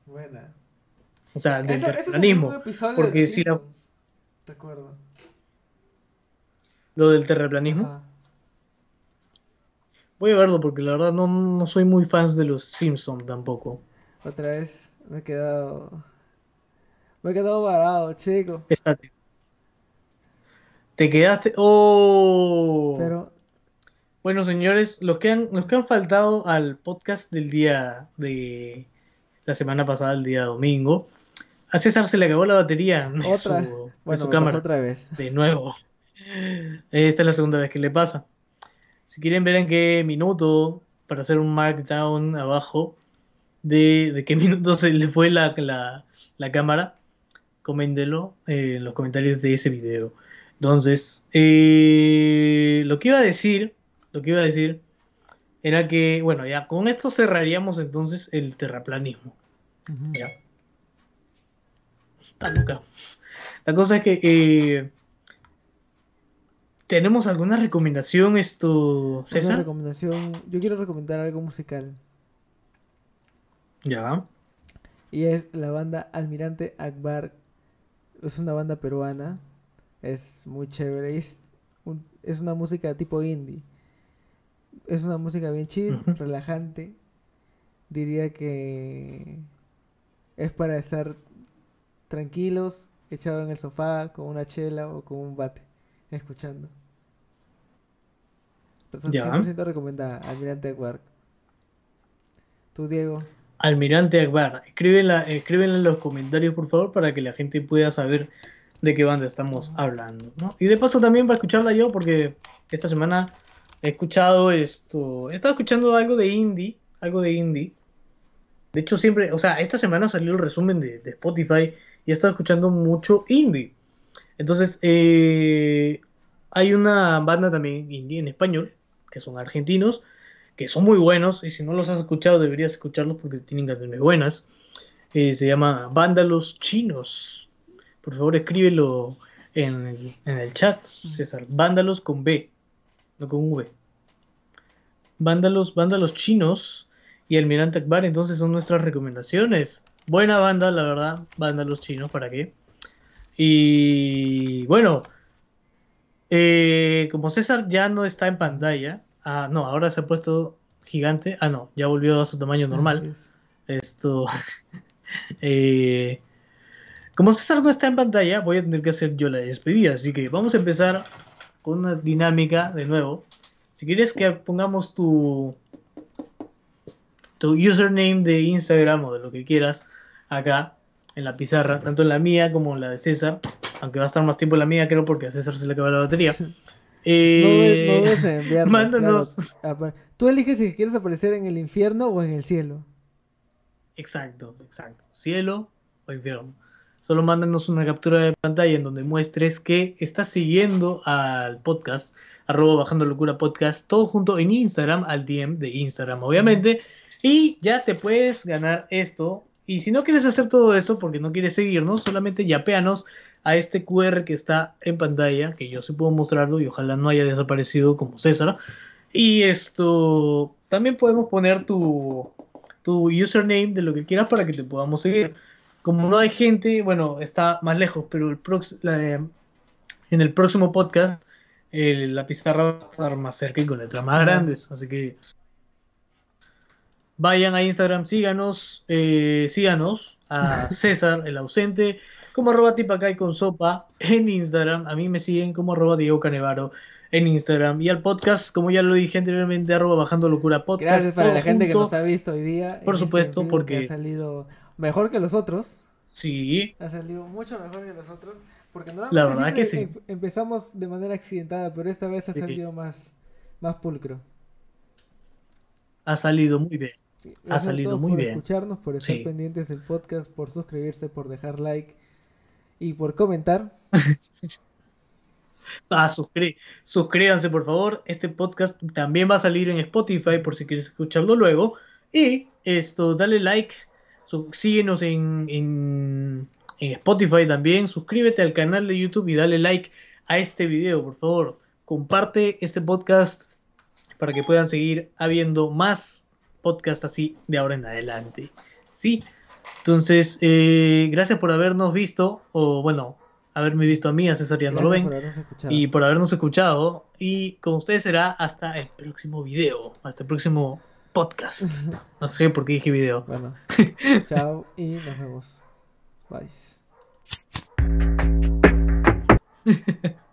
Buena. o sea, del Eso, eso es un terraplanismo. porque de si la- Recuerdo. Lo del terraplanismo. Ajá. Voy a verlo porque la verdad no, no soy muy fan de los Simpsons tampoco. Otra vez me he quedado. Me he quedado varado, chico. Estate. Te quedaste. ¡Oh! Pero, Bueno, señores, los que han, los que han faltado al podcast del día de la semana pasada, el día domingo, a César se le acabó la batería de otra. su, Bueno, su cámara. otra vez. De nuevo. Esta es la segunda vez que le pasa. Si quieren ver en qué minuto, para hacer un markdown abajo, de, de qué minuto se le fue la, la, la cámara, coméntenlo eh, en los comentarios de ese video. Entonces, eh, lo que iba a decir, lo que iba a decir, era que, bueno, ya con esto cerraríamos entonces el terraplanismo. Ujú. Ya. Está loca. La cosa es que eh, tenemos alguna recomendación esto, Una César. recomendación. Yo quiero recomendar algo musical. Ya. Y es la banda Almirante Akbar. Es una banda peruana. Es muy chévere. Es, un- es una música tipo indie. Es una música bien chill, relajante. Diría que es para estar tranquilos, echado en el sofá, con una chela o con un bate, escuchando. Ya. 100% recomendada, Almirante Akbar. Tú, Diego. Almirante Akbar. Escríbenla, escríbenla en los comentarios, por favor, para que la gente pueda saber de qué banda estamos hablando. ¿no? Y de paso también para escucharla yo, porque esta semana he escuchado esto. He estado escuchando algo de indie. Algo de indie. De hecho, siempre, o sea, esta semana salió el resumen de, de Spotify y he estado escuchando mucho indie. Entonces, eh, hay una banda también indie en español, que son argentinos, que son muy buenos, y si no los has escuchado deberías escucharlos porque tienen canciones buenas. Eh, se llama Vándalos Chinos. Por favor, escríbelo en el, en el chat, César. Vándalos con B, no con V. Vándalos, Vándalos Chinos y Almirante Akbar, entonces son nuestras recomendaciones. Buena banda, la verdad, Vándalos Chinos, ¿para qué? Y bueno, eh, como César ya no está en pantalla, ah, no, ahora se ha puesto gigante, ah, no, ya volvió a su tamaño normal. Esto. eh, como César no está en pantalla, voy a tener que hacer yo la despedida. Así que vamos a empezar con una dinámica de nuevo. Si quieres que pongamos tu, tu username de Instagram o de lo que quieras acá en la pizarra, tanto en la mía como en la de César. Aunque va a estar más tiempo en la mía, creo, porque a César se le acaba la batería. No, Eh, no dudes en enviarlo, mándanos. claro. Apa- Tú eliges si quieres aparecer en el infierno o en el cielo. Exacto, exacto. Cielo o infierno. Solo mándanos una captura de pantalla en donde muestres que estás siguiendo al podcast, arroba bajando locura podcast, todo junto en Instagram, al DM de Instagram, obviamente. Y ya te puedes ganar esto. Y si no quieres hacer todo eso porque no quieres seguirnos, solamente yapéanos a este QR que está en pantalla, que yo sí puedo mostrarlo y ojalá no haya desaparecido como César. Y esto, también podemos poner tu, tu username de lo que quieras para que te podamos seguir. Como no hay gente, bueno, está más lejos, pero el prox- la- en el próximo podcast eh, la pizarra va a estar más cerca y con letras más grandes. Así que vayan a Instagram, síganos, eh, síganos a César, el ausente, como arroba tipacay con sopa en Instagram. A mí me siguen como arroba Diego Canevaro en Instagram. Y al podcast, como ya lo dije anteriormente, arroba bajando locura podcast. Gracias para la gente que nos ha visto hoy día. Por este supuesto, porque- que ha salido mejor que los otros. Sí, Ha salido mucho mejor que los otros. Porque La verdad que sí. em- empezamos de manera accidentada, pero esta vez ha Sí. salido más, más pulcro. ha salido muy bien. Ha salido muy por bien. escucharnos, por estar Sí. pendientes del podcast, por suscribirse, por dejar like y por comentar. Ah, suscrí- suscríbanse por favor. Este podcast también va a salir en Spotify por si quieres escucharlo luego. Y esto, dale like, síguenos en, en, en Spotify también. Suscríbete al canal de YouTube y dale like a este video, por favor. Comparte este podcast para que puedan seguir habiendo más podcasts así de ahora en adelante. Sí. Entonces, eh, gracias por habernos visto, o bueno, haberme visto a mí, a César ya no lo ven por y por habernos escuchado. Y con ustedes será hasta el próximo video, hasta el próximo podcast. No sé por qué dije video. Bueno, chao y nos vemos. Bye.